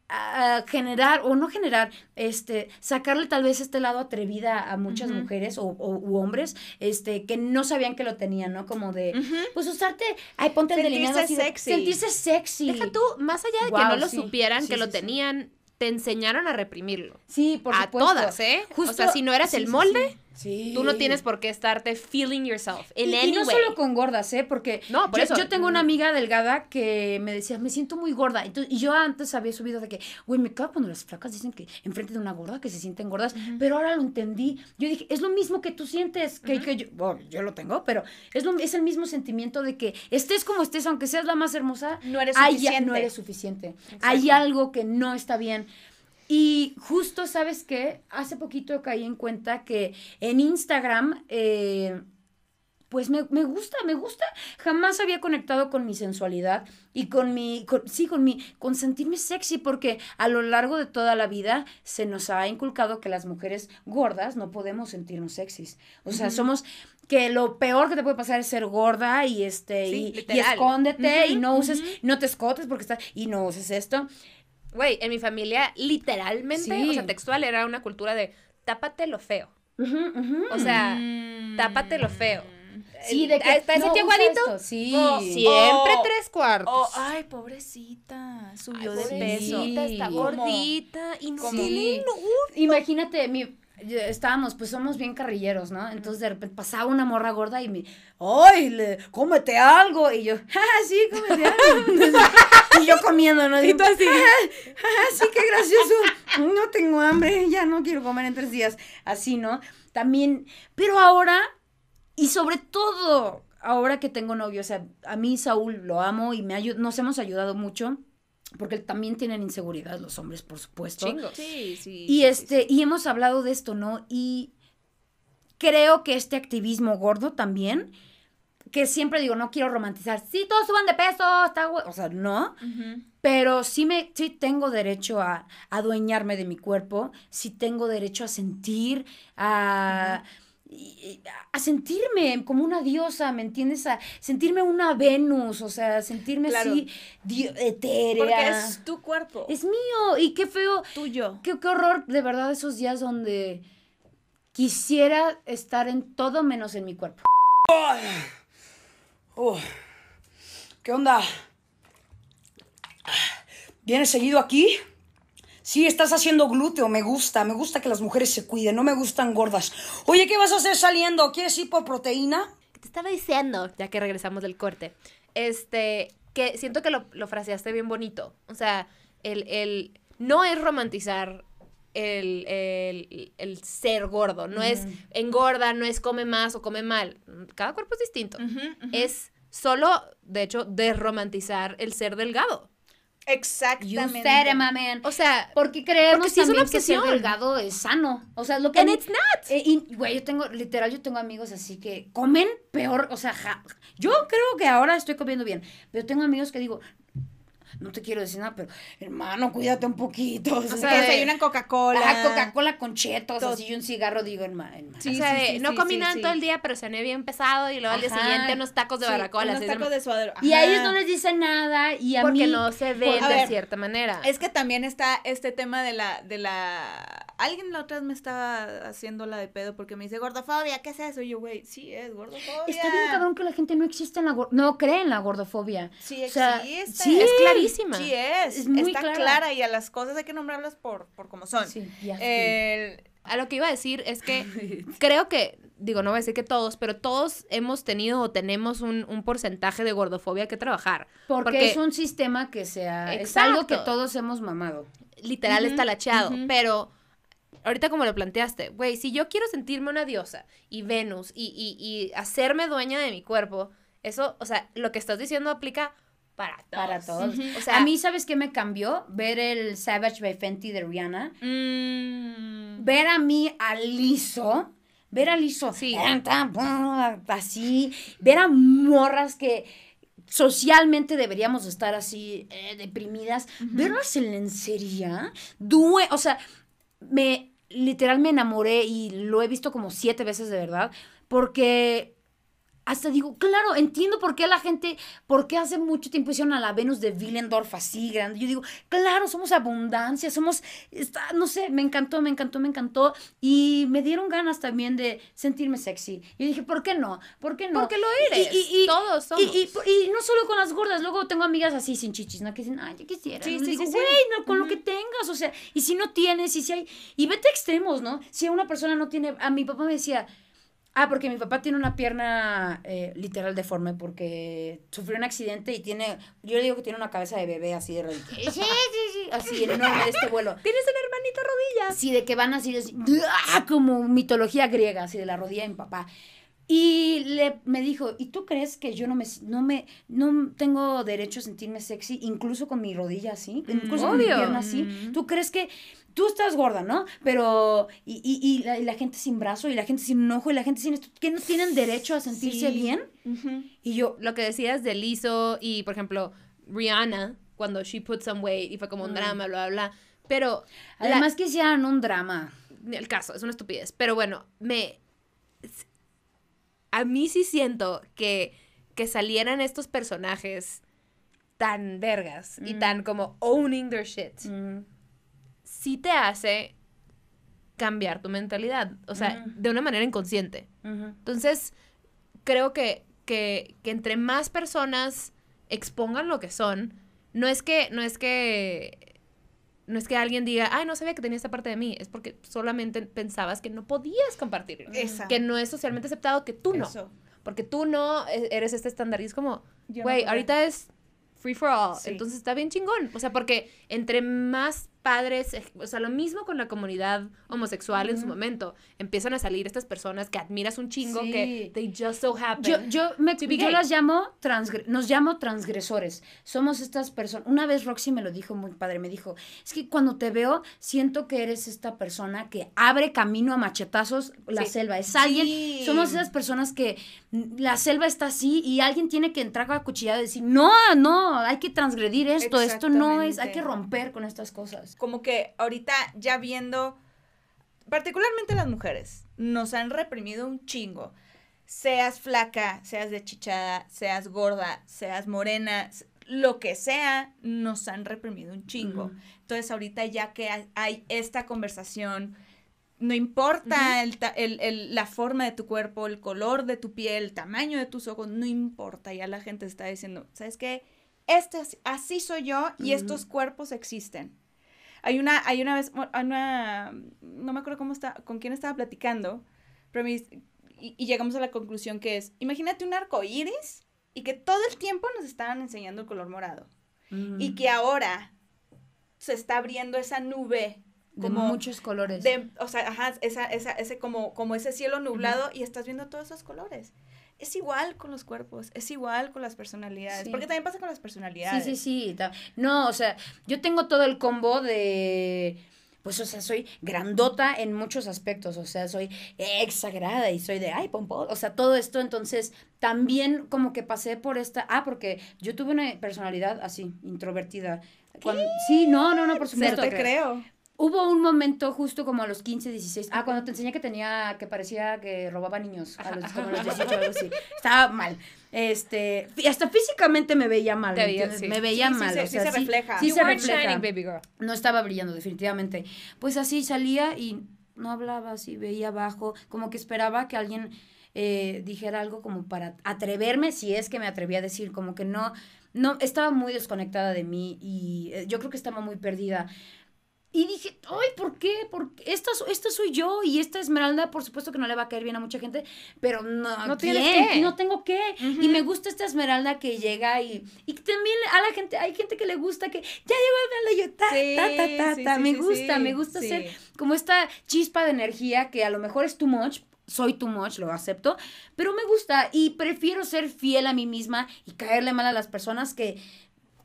[SPEAKER 2] ah, generar, o no generar, este, sacarle tal vez este lado atrevida a muchas
[SPEAKER 1] Ujú.
[SPEAKER 2] mujeres o, o- u hombres, este, que no sabían que lo tenían, ¿no? Como de, pues usarte, ay, ponte el delineado así de-
[SPEAKER 1] sexy.
[SPEAKER 2] sentirse sexy.
[SPEAKER 3] Deja tú, más allá de que
[SPEAKER 2] Guau,
[SPEAKER 3] no lo
[SPEAKER 2] sí.
[SPEAKER 3] supieran,
[SPEAKER 2] Sí,
[SPEAKER 3] que lo
[SPEAKER 2] sí, sí.
[SPEAKER 3] tenían, te enseñaron a reprimirlo.
[SPEAKER 2] Sí, por
[SPEAKER 3] a
[SPEAKER 2] supuesto.
[SPEAKER 3] todas, ¿eh? o
[SPEAKER 2] Justo-
[SPEAKER 3] sea, si no eras el molde,
[SPEAKER 2] sí.
[SPEAKER 3] Tú no tienes por qué estarte feeling yourself in
[SPEAKER 2] y, y
[SPEAKER 3] any
[SPEAKER 2] no
[SPEAKER 3] way.
[SPEAKER 2] solo con gordas, ¿eh? Porque
[SPEAKER 3] No, por
[SPEAKER 2] yo,
[SPEAKER 3] eso.
[SPEAKER 2] yo tengo una amiga delgada que me decía, me siento muy gorda. Entonces, y yo antes había subido de que, güey, me cago cuando las flacas dicen que enfrente de una gorda que se sienten gordas. Pero ahora lo entendí. Yo dije, es lo mismo que tú sientes, que, que yo, bueno, yo lo tengo, pero es, lo, es el mismo sentimiento de que estés como estés, aunque seas la más hermosa,
[SPEAKER 1] No eres
[SPEAKER 2] hay-
[SPEAKER 1] suficiente.
[SPEAKER 2] no eres suficiente. Hay algo que no está bien. Y justo, ¿sabes qué? Hace poquito caí en cuenta que en Instagram, eh, pues me, me gusta, me gusta. Jamás había conectado con mi sensualidad y con mi, con- sí, con mi, con sentirme sexy, porque a lo largo de toda la vida se nos ha inculcado que las mujeres gordas no podemos sentirnos sexys. O sea, somos que lo peor que te puede pasar es ser gorda y este
[SPEAKER 3] Sí,
[SPEAKER 2] y- y, escóndete y
[SPEAKER 1] Ujú,
[SPEAKER 2] no uses, no te escotes porque estás y no uses esto.
[SPEAKER 3] Güey, en mi familia, literalmente,
[SPEAKER 2] Sí.
[SPEAKER 3] o sea, textual, era una cultura de tápate lo feo. O sea,
[SPEAKER 1] Mm.
[SPEAKER 3] tápate lo feo.
[SPEAKER 2] Sí, de que
[SPEAKER 3] ¿Está ese
[SPEAKER 2] no,
[SPEAKER 3] aguadito?
[SPEAKER 2] esto, Sí.
[SPEAKER 3] Oh, siempre
[SPEAKER 1] Oh.
[SPEAKER 3] tres cuartos.
[SPEAKER 1] Oh, ay, pobrecita. Subió
[SPEAKER 3] Ay,
[SPEAKER 1] de peso.
[SPEAKER 3] Está gordita y no
[SPEAKER 2] Sí.
[SPEAKER 3] tiene
[SPEAKER 2] Imagínate, mi, estábamos, pues somos bien carrilleros, ¿no? Entonces de repente pasaba una morra gorda y me, ¡ay, le, cómete algo! Y yo, ¡ja, sí, cómete algo! y yo comiendo, ¿no? Y tú así, sí, qué gracioso! No tengo hambre, ya no quiero comer en tres días. Así, ¿no? También, pero ahora, y sobre todo, ahora que tengo novio, o sea, a mí Saúl lo amo y me nos hemos ayudado mucho. Porque también tienen inseguridad los hombres, por supuesto.
[SPEAKER 3] Chingos.
[SPEAKER 1] Sí, sí.
[SPEAKER 2] Y
[SPEAKER 1] sí,
[SPEAKER 2] este, y hemos hablado de esto, ¿no? Y creo que este activismo gordo también que siempre digo, no quiero romantizar. Sí, todos suban de peso, está güey. O sea, no. Pero sí, me, sí tengo derecho a adueñarme de mi cuerpo, sí tengo derecho a sentir, a, a sentirme como una diosa, ¿me entiendes? A sentirme una Venus, o sea, sentirme
[SPEAKER 1] Claro.
[SPEAKER 2] así etérea.
[SPEAKER 1] Porque es tu cuerpo.
[SPEAKER 2] Es mío, y qué feo,
[SPEAKER 1] tuyo.
[SPEAKER 2] qué, qué horror, de verdad, esos días donde quisiera estar en todo menos en mi cuerpo.
[SPEAKER 5] Oh, ¿Qué onda? ¿Vienes seguido aquí? Sí, estás haciendo glúteo, me gusta, me gusta que las mujeres se cuiden, no me gustan gordas. Oye, ¿qué vas a hacer saliendo? ¿Quieres ir por proteína?
[SPEAKER 3] te estaba diciendo, ya que regresamos del corte, este, que siento que lo, lo fraseaste bien bonito. O sea, el, el no es romantizar el, el- el ser gordo, no es engorda, no es come más o come mal. Cada cuerpo es distinto. Es solo, de hecho, desromantizar el ser delgado.
[SPEAKER 2] You
[SPEAKER 1] Exactamente.
[SPEAKER 2] said it, my man.
[SPEAKER 3] O sea,
[SPEAKER 2] Porque creemos
[SPEAKER 3] Porque sí es una
[SPEAKER 2] también que ser delgado es sano. O sea, lo que...
[SPEAKER 3] and it's not.
[SPEAKER 2] Eh, y, güey, yo tengo, literal, yo tengo amigos así que comen peor, o sea, ja- yo creo que ahora estoy comiendo bien, pero tengo amigos que digo, no te quiero decir nada, pero hermano, cuídate un poquito. O sea,
[SPEAKER 1] O sea, que desayunan Coca-Cola.
[SPEAKER 2] ah, Coca-Cola con chetos,
[SPEAKER 1] Todo.
[SPEAKER 2] así y un cigarro, digo, hermano.
[SPEAKER 1] Sí,
[SPEAKER 3] o sea,
[SPEAKER 1] sí,
[SPEAKER 3] de,
[SPEAKER 1] sí,
[SPEAKER 3] no
[SPEAKER 1] sí,
[SPEAKER 3] comí
[SPEAKER 1] sí,
[SPEAKER 3] nada
[SPEAKER 1] sí.
[SPEAKER 3] todo el día, pero cené bien pesado y luego al día siguiente unos tacos de
[SPEAKER 1] Sí,
[SPEAKER 3] barbacoa.
[SPEAKER 1] unos tacos de suadero.
[SPEAKER 2] Y a ellos no les dicen nada y a
[SPEAKER 3] porque
[SPEAKER 2] mí...
[SPEAKER 3] no se ven de
[SPEAKER 1] ver,
[SPEAKER 3] cierta manera.
[SPEAKER 1] Es que también está este tema de la, de la... Alguien la otra vez me estaba haciendo la de pedo porque me dice, gordofobia, ¿qué es eso? Y yo, güey, sí es gordofobia.
[SPEAKER 2] Está bien cabrón que la gente no existe en la no cree en la gordofobia.
[SPEAKER 1] Sí
[SPEAKER 2] O sea,
[SPEAKER 1] existe.
[SPEAKER 2] sí.
[SPEAKER 3] es clarísima.
[SPEAKER 1] Sí es.
[SPEAKER 2] Es muy
[SPEAKER 1] está
[SPEAKER 2] clara.
[SPEAKER 1] clara. y a las cosas hay que nombrarlas por, por como son.
[SPEAKER 2] Sí, ya
[SPEAKER 3] A lo que iba a decir es que creo que, digo, no voy a decir que todos, pero todos hemos tenido o tenemos un, un porcentaje de gordofobia que trabajar.
[SPEAKER 2] Porque, es un sistema que sea... Es algo que
[SPEAKER 3] Exacto.
[SPEAKER 2] todos hemos mamado.
[SPEAKER 3] Literal
[SPEAKER 1] Ujú,
[SPEAKER 3] está lacheado. Pero ahorita como lo planteaste, güey, si yo quiero sentirme una diosa y Venus y, y, y hacerme dueña de mi cuerpo, eso, o sea, lo que estás diciendo aplica para todos.
[SPEAKER 2] Para todos.
[SPEAKER 3] O sea,
[SPEAKER 2] a mí, ¿sabes qué me cambió? Ver el Savage by Fenty de Rihanna.
[SPEAKER 1] Mm,
[SPEAKER 2] Ver a mí a Liso. Ver a Liso.
[SPEAKER 3] Sí.
[SPEAKER 2] Así. Ver a morras que socialmente deberíamos estar así eh, deprimidas. Verlas en lencería. Due o sea, me literal me enamoré y lo he visto como siete veces de verdad. Porque hasta digo, claro, entiendo por qué la gente, por qué hace mucho tiempo hicieron a la Venus de Willendorf así grande. Yo digo, claro, somos abundancia, somos, está, no sé, me encantó, me encantó, me encantó. Y me dieron ganas también de sentirme sexy. Y dije, ¿por qué no? ¿Por qué no?
[SPEAKER 3] Porque lo eres. Todos somos.
[SPEAKER 2] Y, y- y no solo con las gordas, luego tengo amigas así sin chichis, ¿no? Que dicen, ay, yo quisiera.
[SPEAKER 1] Sí, sí,
[SPEAKER 2] digo,
[SPEAKER 1] sí,
[SPEAKER 2] no, con lo que tengas, o sea, y si no tienes, y si hay. Y vete a extremos, ¿no? Si una persona no tiene. A mi papá me decía. Ah, porque mi papá tiene una pierna eh, literal deforme porque sufrió un accidente y tiene, yo le digo que tiene una cabeza de bebé así de rodilla. Sí, sí, sí, así enorme de este vuelo.
[SPEAKER 3] tienes un hermanito rodilla.
[SPEAKER 2] Así de que van así, de- ¡ah! como mitología griega, así de la rodilla de mi papá. Y le, me dijo, ¿y tú crees que yo no me, no me, no tengo derecho a sentirme sexy, incluso con mi rodilla así, incluso con mi pierna así? ¿Tú crees que tú estás gorda, no? Pero, y, y, y, la, y la gente sin brazo, y la gente sin ojo, y la gente sin esto, que no tienen derecho a sentirse
[SPEAKER 1] Sí.
[SPEAKER 2] bien? Y yo,
[SPEAKER 3] Lo que decías de Lizzo y, por ejemplo, Rihanna, cuando she put some weight y fue como un drama, bla, bla, bla. Pero, la-
[SPEAKER 2] además que hicieran un drama.
[SPEAKER 3] el caso, es una estupidez. Pero bueno, me. A mí sí siento que, que salieran estos personajes tan vergas y tan como owning their shit.
[SPEAKER 2] Mm.
[SPEAKER 3] Sí te hace cambiar tu mentalidad. O sea, de una manera inconsciente. Entonces, creo que, que, que entre más personas expongan lo que son, no es que, no es que, no es que alguien diga, ay, no sabía que tenía esta parte de mí, es porque solamente pensabas que no podías compartirlo.
[SPEAKER 1] Exacto.
[SPEAKER 3] Que no es socialmente aceptado que tú no.
[SPEAKER 1] Eso.
[SPEAKER 3] Porque tú no e- eres este estándar. Y es como,
[SPEAKER 1] no
[SPEAKER 3] güey, ahorita es free for all.
[SPEAKER 1] Sí.
[SPEAKER 3] Entonces está bien chingón. O sea, porque entre más padres, o sea, lo mismo con la comunidad homosexual en su momento. Empiezan a salir estas personas que admiras un chingo
[SPEAKER 2] Sí.
[SPEAKER 3] que they just so happen.
[SPEAKER 2] Yo, yo, me, yo las llamo, transgre- nos llamo transgresores. Somos estas personas. Una vez Roxy me lo dijo muy padre, me dijo, es que cuando te veo, siento que eres esta persona que abre camino a machetazos la
[SPEAKER 3] Sí.
[SPEAKER 2] selva. Es alguien,
[SPEAKER 1] Sí.
[SPEAKER 2] somos esas personas que la selva está así y alguien tiene que entrar a cuchillado y decir, no, no, hay que transgredir esto, esto no es, hay que romper con estas cosas.
[SPEAKER 1] Como que ahorita ya viendo, particularmente las mujeres, nos han reprimido un chingo. Seas flaca, seas deschichada, seas gorda, seas morena, lo que sea, nos han reprimido un chingo. Entonces ahorita ya que hay, esta conversación, no importa el el- el- la forma de tu cuerpo, el color de tu piel, el tamaño de tus ojos, no importa, ya la gente está diciendo, ¿sabes qué? Este, es- así soy yo y estos cuerpos existen. Hay una, hay una vez, una, no me acuerdo cómo está, con quién estaba platicando, pero me y, y llegamos a la conclusión que es, imagínate un arco iris y que todo el tiempo nos estaban enseñando el color morado y que ahora se está abriendo esa nube
[SPEAKER 2] de
[SPEAKER 1] como
[SPEAKER 2] muchos colores.
[SPEAKER 1] de, o sea, ajá, esa, esa, ese como, como ese cielo nublado y estás viendo todos esos colores. Es igual con los cuerpos, es igual con las personalidades,
[SPEAKER 2] Sí.
[SPEAKER 1] porque también pasa con las
[SPEAKER 2] Sí,
[SPEAKER 1] personalidades.
[SPEAKER 2] sí, sí. ta- No, o sea, yo tengo todo el combo de. Pues, o sea, soy grandota en muchos aspectos. O sea, soy exagerada y soy de, ay, pompón. O sea, todo esto. Entonces, también como que pasé por esta. Ah, porque yo tuve una personalidad así, introvertida. Cuando- sí, no, no, no, por supuesto.
[SPEAKER 1] te creo.
[SPEAKER 2] Hubo un momento justo como a los 15, 16. Ah, cuando te enseñé que tenía, que parecía que robaba niños. A los, como a los 18, algo así. Estaba mal. Este, hasta físicamente me veía mal. ¿me
[SPEAKER 3] veía,
[SPEAKER 2] entiendes?
[SPEAKER 3] sí.
[SPEAKER 2] Me veía
[SPEAKER 1] Sí, sí
[SPEAKER 2] mal.
[SPEAKER 1] se-
[SPEAKER 2] o
[SPEAKER 1] sí
[SPEAKER 2] sea,
[SPEAKER 1] se refleja.
[SPEAKER 2] Sí
[SPEAKER 3] You
[SPEAKER 2] se refleja.
[SPEAKER 3] shining, baby girl.
[SPEAKER 2] No estaba brillando, definitivamente. Pues así salía y no hablaba así, veía abajo, como que esperaba que alguien eh, dijera algo como para atreverme, si es que me atrevía a decir, como que no, no, estaba muy desconectada de mí y eh, yo creo que estaba muy perdida. Y dije, ay, ¿por qué? Porque esta, so- esta soy yo y esta esmeralda, por supuesto que no le va a caer bien a mucha gente, pero no,
[SPEAKER 3] No tienes que.
[SPEAKER 2] No tengo que. Y me gusta esta esmeralda que llega y, y también a la gente, hay gente que le gusta que ya llegó Esmeralda y yo, ta, ta, ta, ta,
[SPEAKER 1] sí,
[SPEAKER 2] ta.
[SPEAKER 1] sí,
[SPEAKER 2] me
[SPEAKER 1] sí,
[SPEAKER 2] gusta, me gusta
[SPEAKER 1] sí.
[SPEAKER 2] ser como esta chispa de energía que a lo mejor es too much, soy too much, lo acepto, pero me gusta y prefiero ser fiel a mí misma y caerle mal a las personas que,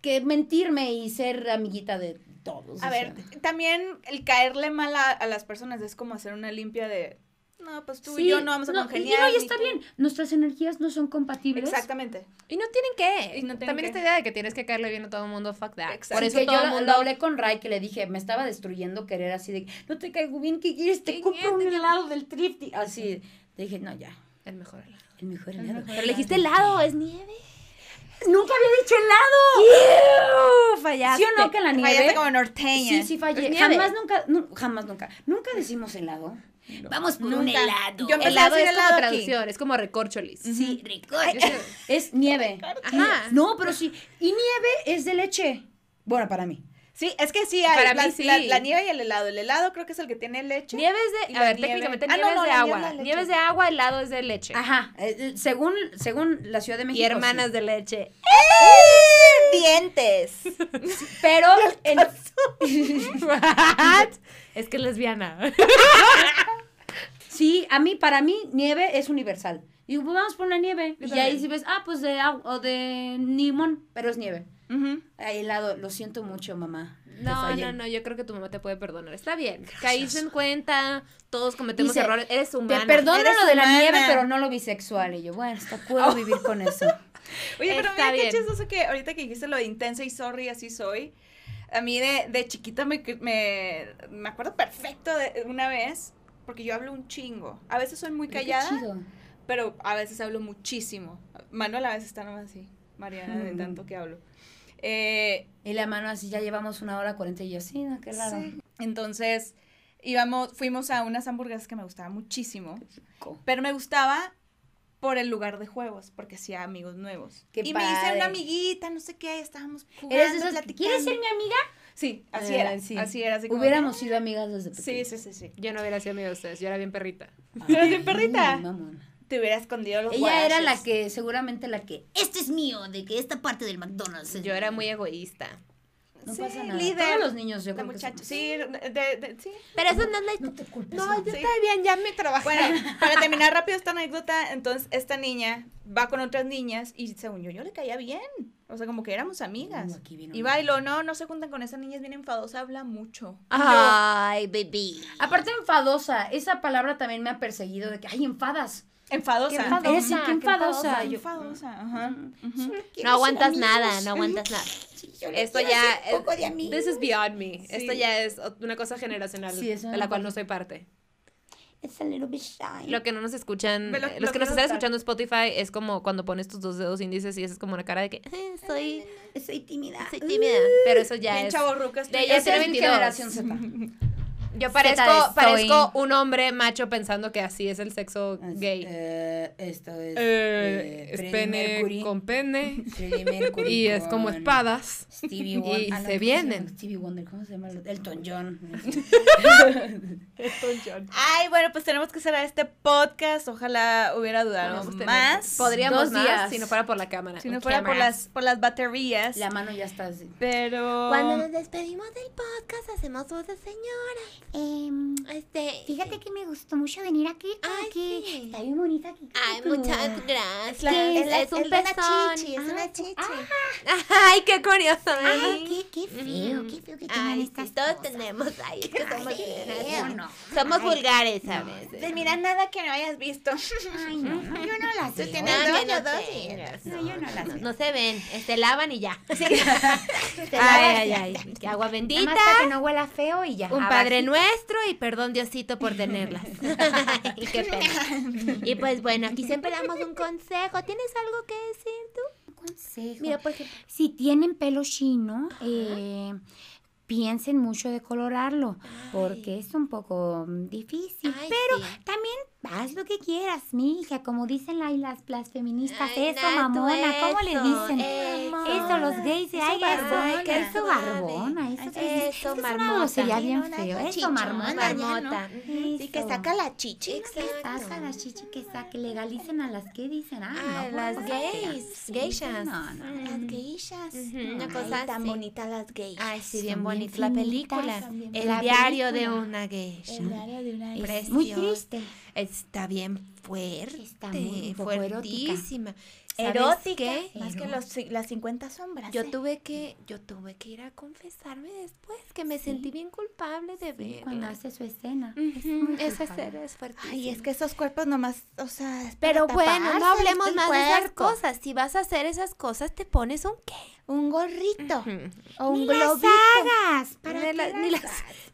[SPEAKER 2] que mentirme y ser amiguita de todos.
[SPEAKER 1] A
[SPEAKER 2] o
[SPEAKER 1] ver,
[SPEAKER 2] sea.
[SPEAKER 1] también el caerle mal a, a las personas es como hacer una limpia de, no, pues tú
[SPEAKER 2] Sí,
[SPEAKER 1] y yo no vamos a
[SPEAKER 2] no,
[SPEAKER 1] congeniar.
[SPEAKER 2] Y, no, y
[SPEAKER 1] ni
[SPEAKER 2] está
[SPEAKER 1] tú".
[SPEAKER 2] bien, nuestras energías no son compatibles.
[SPEAKER 1] Exactamente.
[SPEAKER 3] Y no tienen que.
[SPEAKER 1] Y no tienen
[SPEAKER 3] También
[SPEAKER 1] que.
[SPEAKER 3] esta idea de que tienes que caerle bien a todo el mundo, fuck that.
[SPEAKER 1] Exacto.
[SPEAKER 3] Por eso
[SPEAKER 2] que
[SPEAKER 3] todo
[SPEAKER 2] yo
[SPEAKER 3] el mundo...
[SPEAKER 2] lo hablé con Ray que le dije, me estaba destruyendo querer así de, no te caigo bien, ¿qué quieres? Te
[SPEAKER 3] ¿Qué
[SPEAKER 2] compro un helado del thrifty. Así, le dije, no, ya,
[SPEAKER 3] El mejor helado.
[SPEAKER 2] el mejor helado.
[SPEAKER 3] Pero le dijiste helado, es nieve.
[SPEAKER 2] Nunca había dicho helado.
[SPEAKER 3] fallaste.
[SPEAKER 2] ¿Sí o no que la nieve?
[SPEAKER 1] Fallaste como norteña.
[SPEAKER 2] Sí, sí fallé. Jamás nunca, nu- jamás nunca. Nunca decimos helado.
[SPEAKER 4] Vamos por un helado.
[SPEAKER 1] Yo
[SPEAKER 3] Helado es como
[SPEAKER 1] helado aquí.
[SPEAKER 3] traducción, es como recorcholis.
[SPEAKER 4] Sí, rico.
[SPEAKER 2] Es nieve.
[SPEAKER 3] Ajá.
[SPEAKER 2] No, pero sí. Y nieve es de leche. Bueno, para mí.
[SPEAKER 1] Sí, es que sí hay
[SPEAKER 3] Para
[SPEAKER 1] la,
[SPEAKER 3] mí sí.
[SPEAKER 1] la- la nieve y el helado. El helado creo que es el que tiene leche.
[SPEAKER 3] Nieve es
[SPEAKER 1] Y
[SPEAKER 3] de, a ver,
[SPEAKER 1] nieve-
[SPEAKER 3] técnicamente
[SPEAKER 1] Ah, no,
[SPEAKER 3] nieve
[SPEAKER 1] no,
[SPEAKER 3] es de agua. Nieve es de agua, helado es de leche.
[SPEAKER 2] Ajá. eh, eh, según, según la Ciudad de México.
[SPEAKER 3] Y hermanas
[SPEAKER 2] sí.
[SPEAKER 3] de leche.
[SPEAKER 1] Dientes.
[SPEAKER 2] Pero el-
[SPEAKER 3] What? es que es lesbiana.
[SPEAKER 2] sí, a mí, para mí, nieve es universal. Y digo, pues vamos por una nieve.
[SPEAKER 3] Yo
[SPEAKER 2] y ahí si ves, ah, pues de agua o de limón, pero es nieve.
[SPEAKER 1] Ujú.
[SPEAKER 2] Ay, helado, lo siento mucho, mamá. Te
[SPEAKER 3] No, no, no, yo creo que tu mamá te puede perdonar. Está bien. Caíste en cuenta, todos cometemos
[SPEAKER 2] Dice,
[SPEAKER 3] errores. Eres
[SPEAKER 2] Te
[SPEAKER 3] humana.
[SPEAKER 2] perdono
[SPEAKER 1] Eres
[SPEAKER 2] lo de la
[SPEAKER 1] humana.
[SPEAKER 2] nieve, pero no lo bisexual. Y yo, bueno, hasta puedo vivir con eso.
[SPEAKER 1] Oye, pero
[SPEAKER 3] Está
[SPEAKER 1] mira qué
[SPEAKER 3] bien.
[SPEAKER 1] chistoso que ahorita que dijiste lo de intensa y sorry, así soy. A mí de, de chiquita me, me, me acuerdo perfecto de una vez, porque yo hablo un chingo. A veces soy muy
[SPEAKER 2] qué
[SPEAKER 1] callada, pero a veces hablo muchísimo. Manuel a veces está nomás así, Mariana, de tanto que hablo. Eh,
[SPEAKER 2] Y la mano así, ya llevamos una hora cuarenta y yo, sí, no, qué raro.
[SPEAKER 1] sí. Entonces, íbamos, fuimos a unas hamburguesas que me gustaban muchísimo, pero me gustaba por el lugar de juegos, porque hacía amigos nuevos.
[SPEAKER 2] Qué
[SPEAKER 1] y me hice una amiguita, no sé qué, estábamos jugando.
[SPEAKER 2] ¿Quieres ser mi amiga?
[SPEAKER 1] Sí, así
[SPEAKER 2] Ah,
[SPEAKER 1] era,
[SPEAKER 2] sí.
[SPEAKER 1] así era. Así
[SPEAKER 2] Hubiéramos
[SPEAKER 1] que,
[SPEAKER 2] sido amigas desde
[SPEAKER 1] Sí,
[SPEAKER 2] pequeñas.
[SPEAKER 1] sí, sí, sí.
[SPEAKER 3] Yo no hubiera sido amiga de ustedes, yo era bien perrita.
[SPEAKER 1] ¿Eres bien perrita?
[SPEAKER 2] Ay, mamona.
[SPEAKER 1] Te hubiera escondido los
[SPEAKER 2] Ella era la que, seguramente la que...
[SPEAKER 4] Este es mío, de que esta parte del McDonald's. es
[SPEAKER 3] Yo era muy egoísta.
[SPEAKER 2] No
[SPEAKER 1] Sí,
[SPEAKER 2] pasa nada.
[SPEAKER 1] líder.
[SPEAKER 2] Todos los niños, yo
[SPEAKER 1] La
[SPEAKER 2] creo
[SPEAKER 1] muchacha, sí, de, de- sí.
[SPEAKER 3] Pero eso no es la...
[SPEAKER 2] No te culpes.
[SPEAKER 3] No, yo
[SPEAKER 1] Sí.
[SPEAKER 3] estoy bien, ya me trabajé.
[SPEAKER 1] Bueno, para terminar rápido esta anécdota, entonces esta niña va con otras niñas y según yo, yo le caía bien. O sea, como que éramos amigas.
[SPEAKER 2] Uh, aquí vino
[SPEAKER 1] y bailo, no, no se juntan con esa niña, es bien enfadosa, habla mucho.
[SPEAKER 3] Ay, baby.
[SPEAKER 2] Aparte enfadosa, esa palabra también me ha perseguido de que, ay, enfadas.
[SPEAKER 1] Enfadosa.
[SPEAKER 3] Qué enfadosa,
[SPEAKER 2] qué
[SPEAKER 3] qué
[SPEAKER 2] enfadosa. Yo-.
[SPEAKER 3] No aguantas nada, no aguantas nada. Esto ya es,
[SPEAKER 2] poco de.
[SPEAKER 3] This is beyond me. Esto ya es una cosa generacional
[SPEAKER 2] Sí,
[SPEAKER 3] de la cual no soy parte.
[SPEAKER 4] It's a little bit shy.
[SPEAKER 3] Lo que no nos escuchan,
[SPEAKER 1] lo-
[SPEAKER 3] eh,
[SPEAKER 1] lo
[SPEAKER 3] los que
[SPEAKER 1] que
[SPEAKER 3] nos
[SPEAKER 1] no
[SPEAKER 3] están
[SPEAKER 1] está.
[SPEAKER 3] escuchando en Spotify es como cuando pones tus dos dedos índices y es como una cara de que "Eh, soy,
[SPEAKER 4] Soy tímida.
[SPEAKER 3] soy tímida. Pero eso ya
[SPEAKER 1] Bien
[SPEAKER 3] es. de ella
[SPEAKER 2] es
[SPEAKER 3] tiene
[SPEAKER 2] mi
[SPEAKER 3] 22.
[SPEAKER 2] generación Z.
[SPEAKER 3] Yo parezco, parezco un hombre macho pensando que así es el sexo gay.
[SPEAKER 2] Eh, esto es.
[SPEAKER 3] Eh, es
[SPEAKER 2] Freddie
[SPEAKER 3] pene
[SPEAKER 2] Mercury.
[SPEAKER 3] con pene y es como espadas.
[SPEAKER 2] Stevie
[SPEAKER 3] Y
[SPEAKER 2] Wonder.
[SPEAKER 3] se
[SPEAKER 2] ¿cómo se
[SPEAKER 3] vienen.
[SPEAKER 2] Stevie Wonder, ¿cómo se llama? Elton John.
[SPEAKER 1] Ay, bueno, pues tenemos que cerrar este podcast. Ojalá hubiera durado
[SPEAKER 3] tener-
[SPEAKER 1] más.
[SPEAKER 3] Podríamos
[SPEAKER 2] Dos
[SPEAKER 3] más
[SPEAKER 2] días.
[SPEAKER 3] si no fuera por la cámara.
[SPEAKER 1] Si no fuera por las, por las baterías.
[SPEAKER 2] La mano ya está así.
[SPEAKER 1] Pero.
[SPEAKER 3] Cuando nos despedimos del podcast hacemos voz de señora.
[SPEAKER 4] Em,
[SPEAKER 3] Este.
[SPEAKER 4] fíjate que me gustó mucho venir aquí.
[SPEAKER 3] Ay,
[SPEAKER 4] Aquí
[SPEAKER 3] sí.
[SPEAKER 4] está bien bonita aquí.
[SPEAKER 3] Ay,
[SPEAKER 4] tú.
[SPEAKER 3] muchas gracias.
[SPEAKER 4] Es la- es la-
[SPEAKER 3] es un
[SPEAKER 4] es una chichi, es una
[SPEAKER 3] Ay,
[SPEAKER 4] chichi.
[SPEAKER 3] Ay, qué curioso.
[SPEAKER 4] Ay, qué, qué feo, qué feo que tengan
[SPEAKER 3] Ay,
[SPEAKER 4] estas
[SPEAKER 3] sí, todos
[SPEAKER 4] cosas.
[SPEAKER 3] tenemos. Que somos,
[SPEAKER 4] no.
[SPEAKER 3] somos
[SPEAKER 4] Ay,
[SPEAKER 3] vulgares a veces.
[SPEAKER 1] Pues mira, nada que no hayas visto.
[SPEAKER 4] Ay, no, no, yo no las veo.
[SPEAKER 1] tienes
[SPEAKER 3] No,
[SPEAKER 1] dos,
[SPEAKER 3] que
[SPEAKER 1] yo
[SPEAKER 3] no
[SPEAKER 1] dos,
[SPEAKER 3] tengas,
[SPEAKER 4] No, yo no las
[SPEAKER 3] no,
[SPEAKER 4] veo.
[SPEAKER 3] no se ven, se lavan y ya.
[SPEAKER 4] La
[SPEAKER 3] Ay, ay, ay. Que agua
[SPEAKER 4] Nada
[SPEAKER 3] bendita.
[SPEAKER 4] más para que no huela feo y ya.
[SPEAKER 3] Un
[SPEAKER 4] Abajito.
[SPEAKER 3] Padre Nuestro y perdón Diosito por tenerlas. Ay, qué pena. Y pues bueno, aquí siempre damos un consejo. ¿Tienes algo que decir tú?
[SPEAKER 4] consejo.
[SPEAKER 3] Mira, por ejemplo.
[SPEAKER 4] si tienen pelo chino, eh, piensen mucho de colorarlo, porque es un poco mm, difícil.
[SPEAKER 3] Ay,
[SPEAKER 4] pero
[SPEAKER 3] sí.
[SPEAKER 4] también haz lo que quieras, mi hija, como dicen la- las, las feministas,
[SPEAKER 3] Ay,
[SPEAKER 4] eso, mamona, ¿cómo le
[SPEAKER 3] eso,
[SPEAKER 4] dicen?
[SPEAKER 3] eso.
[SPEAKER 4] Eso, los gays, ay,
[SPEAKER 3] barbona,
[SPEAKER 4] eso, eso, barbona, eso,
[SPEAKER 3] Eso,
[SPEAKER 4] eso es una
[SPEAKER 3] marmota.
[SPEAKER 4] grosería
[SPEAKER 3] Sí,
[SPEAKER 4] bien
[SPEAKER 3] no,
[SPEAKER 4] feo,
[SPEAKER 3] no,
[SPEAKER 4] eso, marmota.
[SPEAKER 3] marmota.
[SPEAKER 4] Sí, que saca
[SPEAKER 1] la chichi.
[SPEAKER 3] Exacto.
[SPEAKER 4] Saca la chichi que saque, legalicen a las que dicen, ah,
[SPEAKER 3] Ah,
[SPEAKER 4] no,
[SPEAKER 3] las gays,
[SPEAKER 4] Sí,
[SPEAKER 3] geishas.
[SPEAKER 4] No, no, no.
[SPEAKER 3] Ujú.
[SPEAKER 1] geishas.
[SPEAKER 3] Ujú, una
[SPEAKER 1] Ay,
[SPEAKER 3] cosa
[SPEAKER 1] tan
[SPEAKER 3] así.
[SPEAKER 1] bonitas las geishas.
[SPEAKER 3] Ay, sí, bien bonita la película. El diario de una geisha.
[SPEAKER 1] El diario de una
[SPEAKER 3] Preciosa.
[SPEAKER 4] muy triste.
[SPEAKER 3] Está bien fuerte.
[SPEAKER 4] Está muy-
[SPEAKER 3] fuertísima. ¿Sabes
[SPEAKER 1] Erótica.
[SPEAKER 3] qué?
[SPEAKER 1] Más que los, las 50 sombras.
[SPEAKER 3] Yo
[SPEAKER 1] ¿eh?
[SPEAKER 3] tuve que, yo tuve que ir a confesarme después, que me sentí bien culpable de verla.
[SPEAKER 4] Cuando hace su escena. es
[SPEAKER 3] Esa escena es fuertísima.
[SPEAKER 1] Ay, es que esos cuerpos nomás, o sea. es
[SPEAKER 3] Pero bueno, no hablemos más de esas cosas. Si vas a hacer esas cosas, te pones un qué.
[SPEAKER 1] Un gorrito. O un
[SPEAKER 4] Ni las hagas. ¿Para
[SPEAKER 3] Ni la- ni
[SPEAKER 4] las?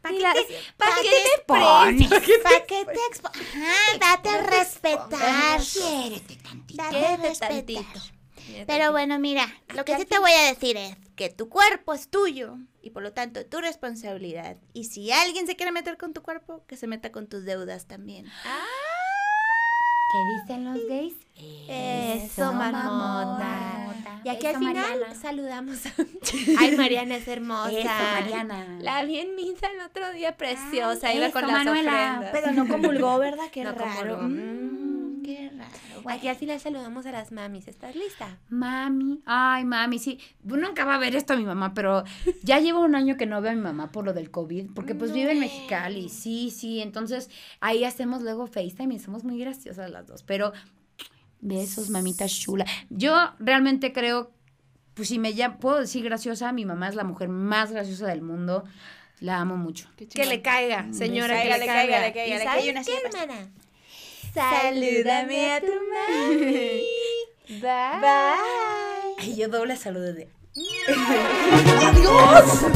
[SPEAKER 4] ¿Para qué te,
[SPEAKER 3] ¿para
[SPEAKER 4] para
[SPEAKER 3] qué te
[SPEAKER 4] te pones?
[SPEAKER 1] ¿Para qué te expo Ajá, date a respetar.
[SPEAKER 4] Quiérete tantito.
[SPEAKER 1] Date a respetar.
[SPEAKER 3] Tantito.
[SPEAKER 1] Pero bueno, mira, lo que sí te voy a decir es que tu cuerpo es tuyo y por lo tanto tu responsabilidad. Y si alguien se quiere meter con tu cuerpo, que se meta con tus deudas también.
[SPEAKER 4] ¿Qué dicen los gays?
[SPEAKER 3] Eso, marmota. Y aquí
[SPEAKER 4] Eso,
[SPEAKER 3] al final
[SPEAKER 4] Mariana.
[SPEAKER 3] saludamos a... Ay, Mariana es hermosa.
[SPEAKER 4] Eso, Mariana.
[SPEAKER 3] La vi en misa el otro día, preciosa. Iba
[SPEAKER 4] eso,
[SPEAKER 3] con las
[SPEAKER 4] Manuela.
[SPEAKER 3] ofrendas.
[SPEAKER 1] Pero no comulgó, ¿verdad? Qué
[SPEAKER 3] No
[SPEAKER 1] raro.
[SPEAKER 3] comulgó.
[SPEAKER 1] Mm, qué raro. Bueno,
[SPEAKER 3] Aquí al final saludamos a las mamis. ¿Estás lista?
[SPEAKER 2] Mami, ay, mami, sí. Nunca va a ver esto a mi mamá, pero ya llevo un año que no veo a mi mamá por lo del COVID, porque pues vive en Mexicali, sí, sí. Entonces ahí hacemos luego FaceTime y somos muy graciosas las dos. Pero besos, mamita chula. Yo realmente creo, pues si me ya puedo decir graciosa, mi mamá es la mujer más graciosa del mundo. La amo mucho.
[SPEAKER 3] Que le caiga, señora, que le caiga.
[SPEAKER 1] cáigale, cáigale,
[SPEAKER 3] ¿Y
[SPEAKER 1] que
[SPEAKER 3] sabes
[SPEAKER 1] hay una
[SPEAKER 3] qué, hermana?
[SPEAKER 1] Salúdame a tu
[SPEAKER 3] mami. Bye.
[SPEAKER 1] Bye.
[SPEAKER 2] Ay, yo doble saludo de...
[SPEAKER 5] ¡Adiós!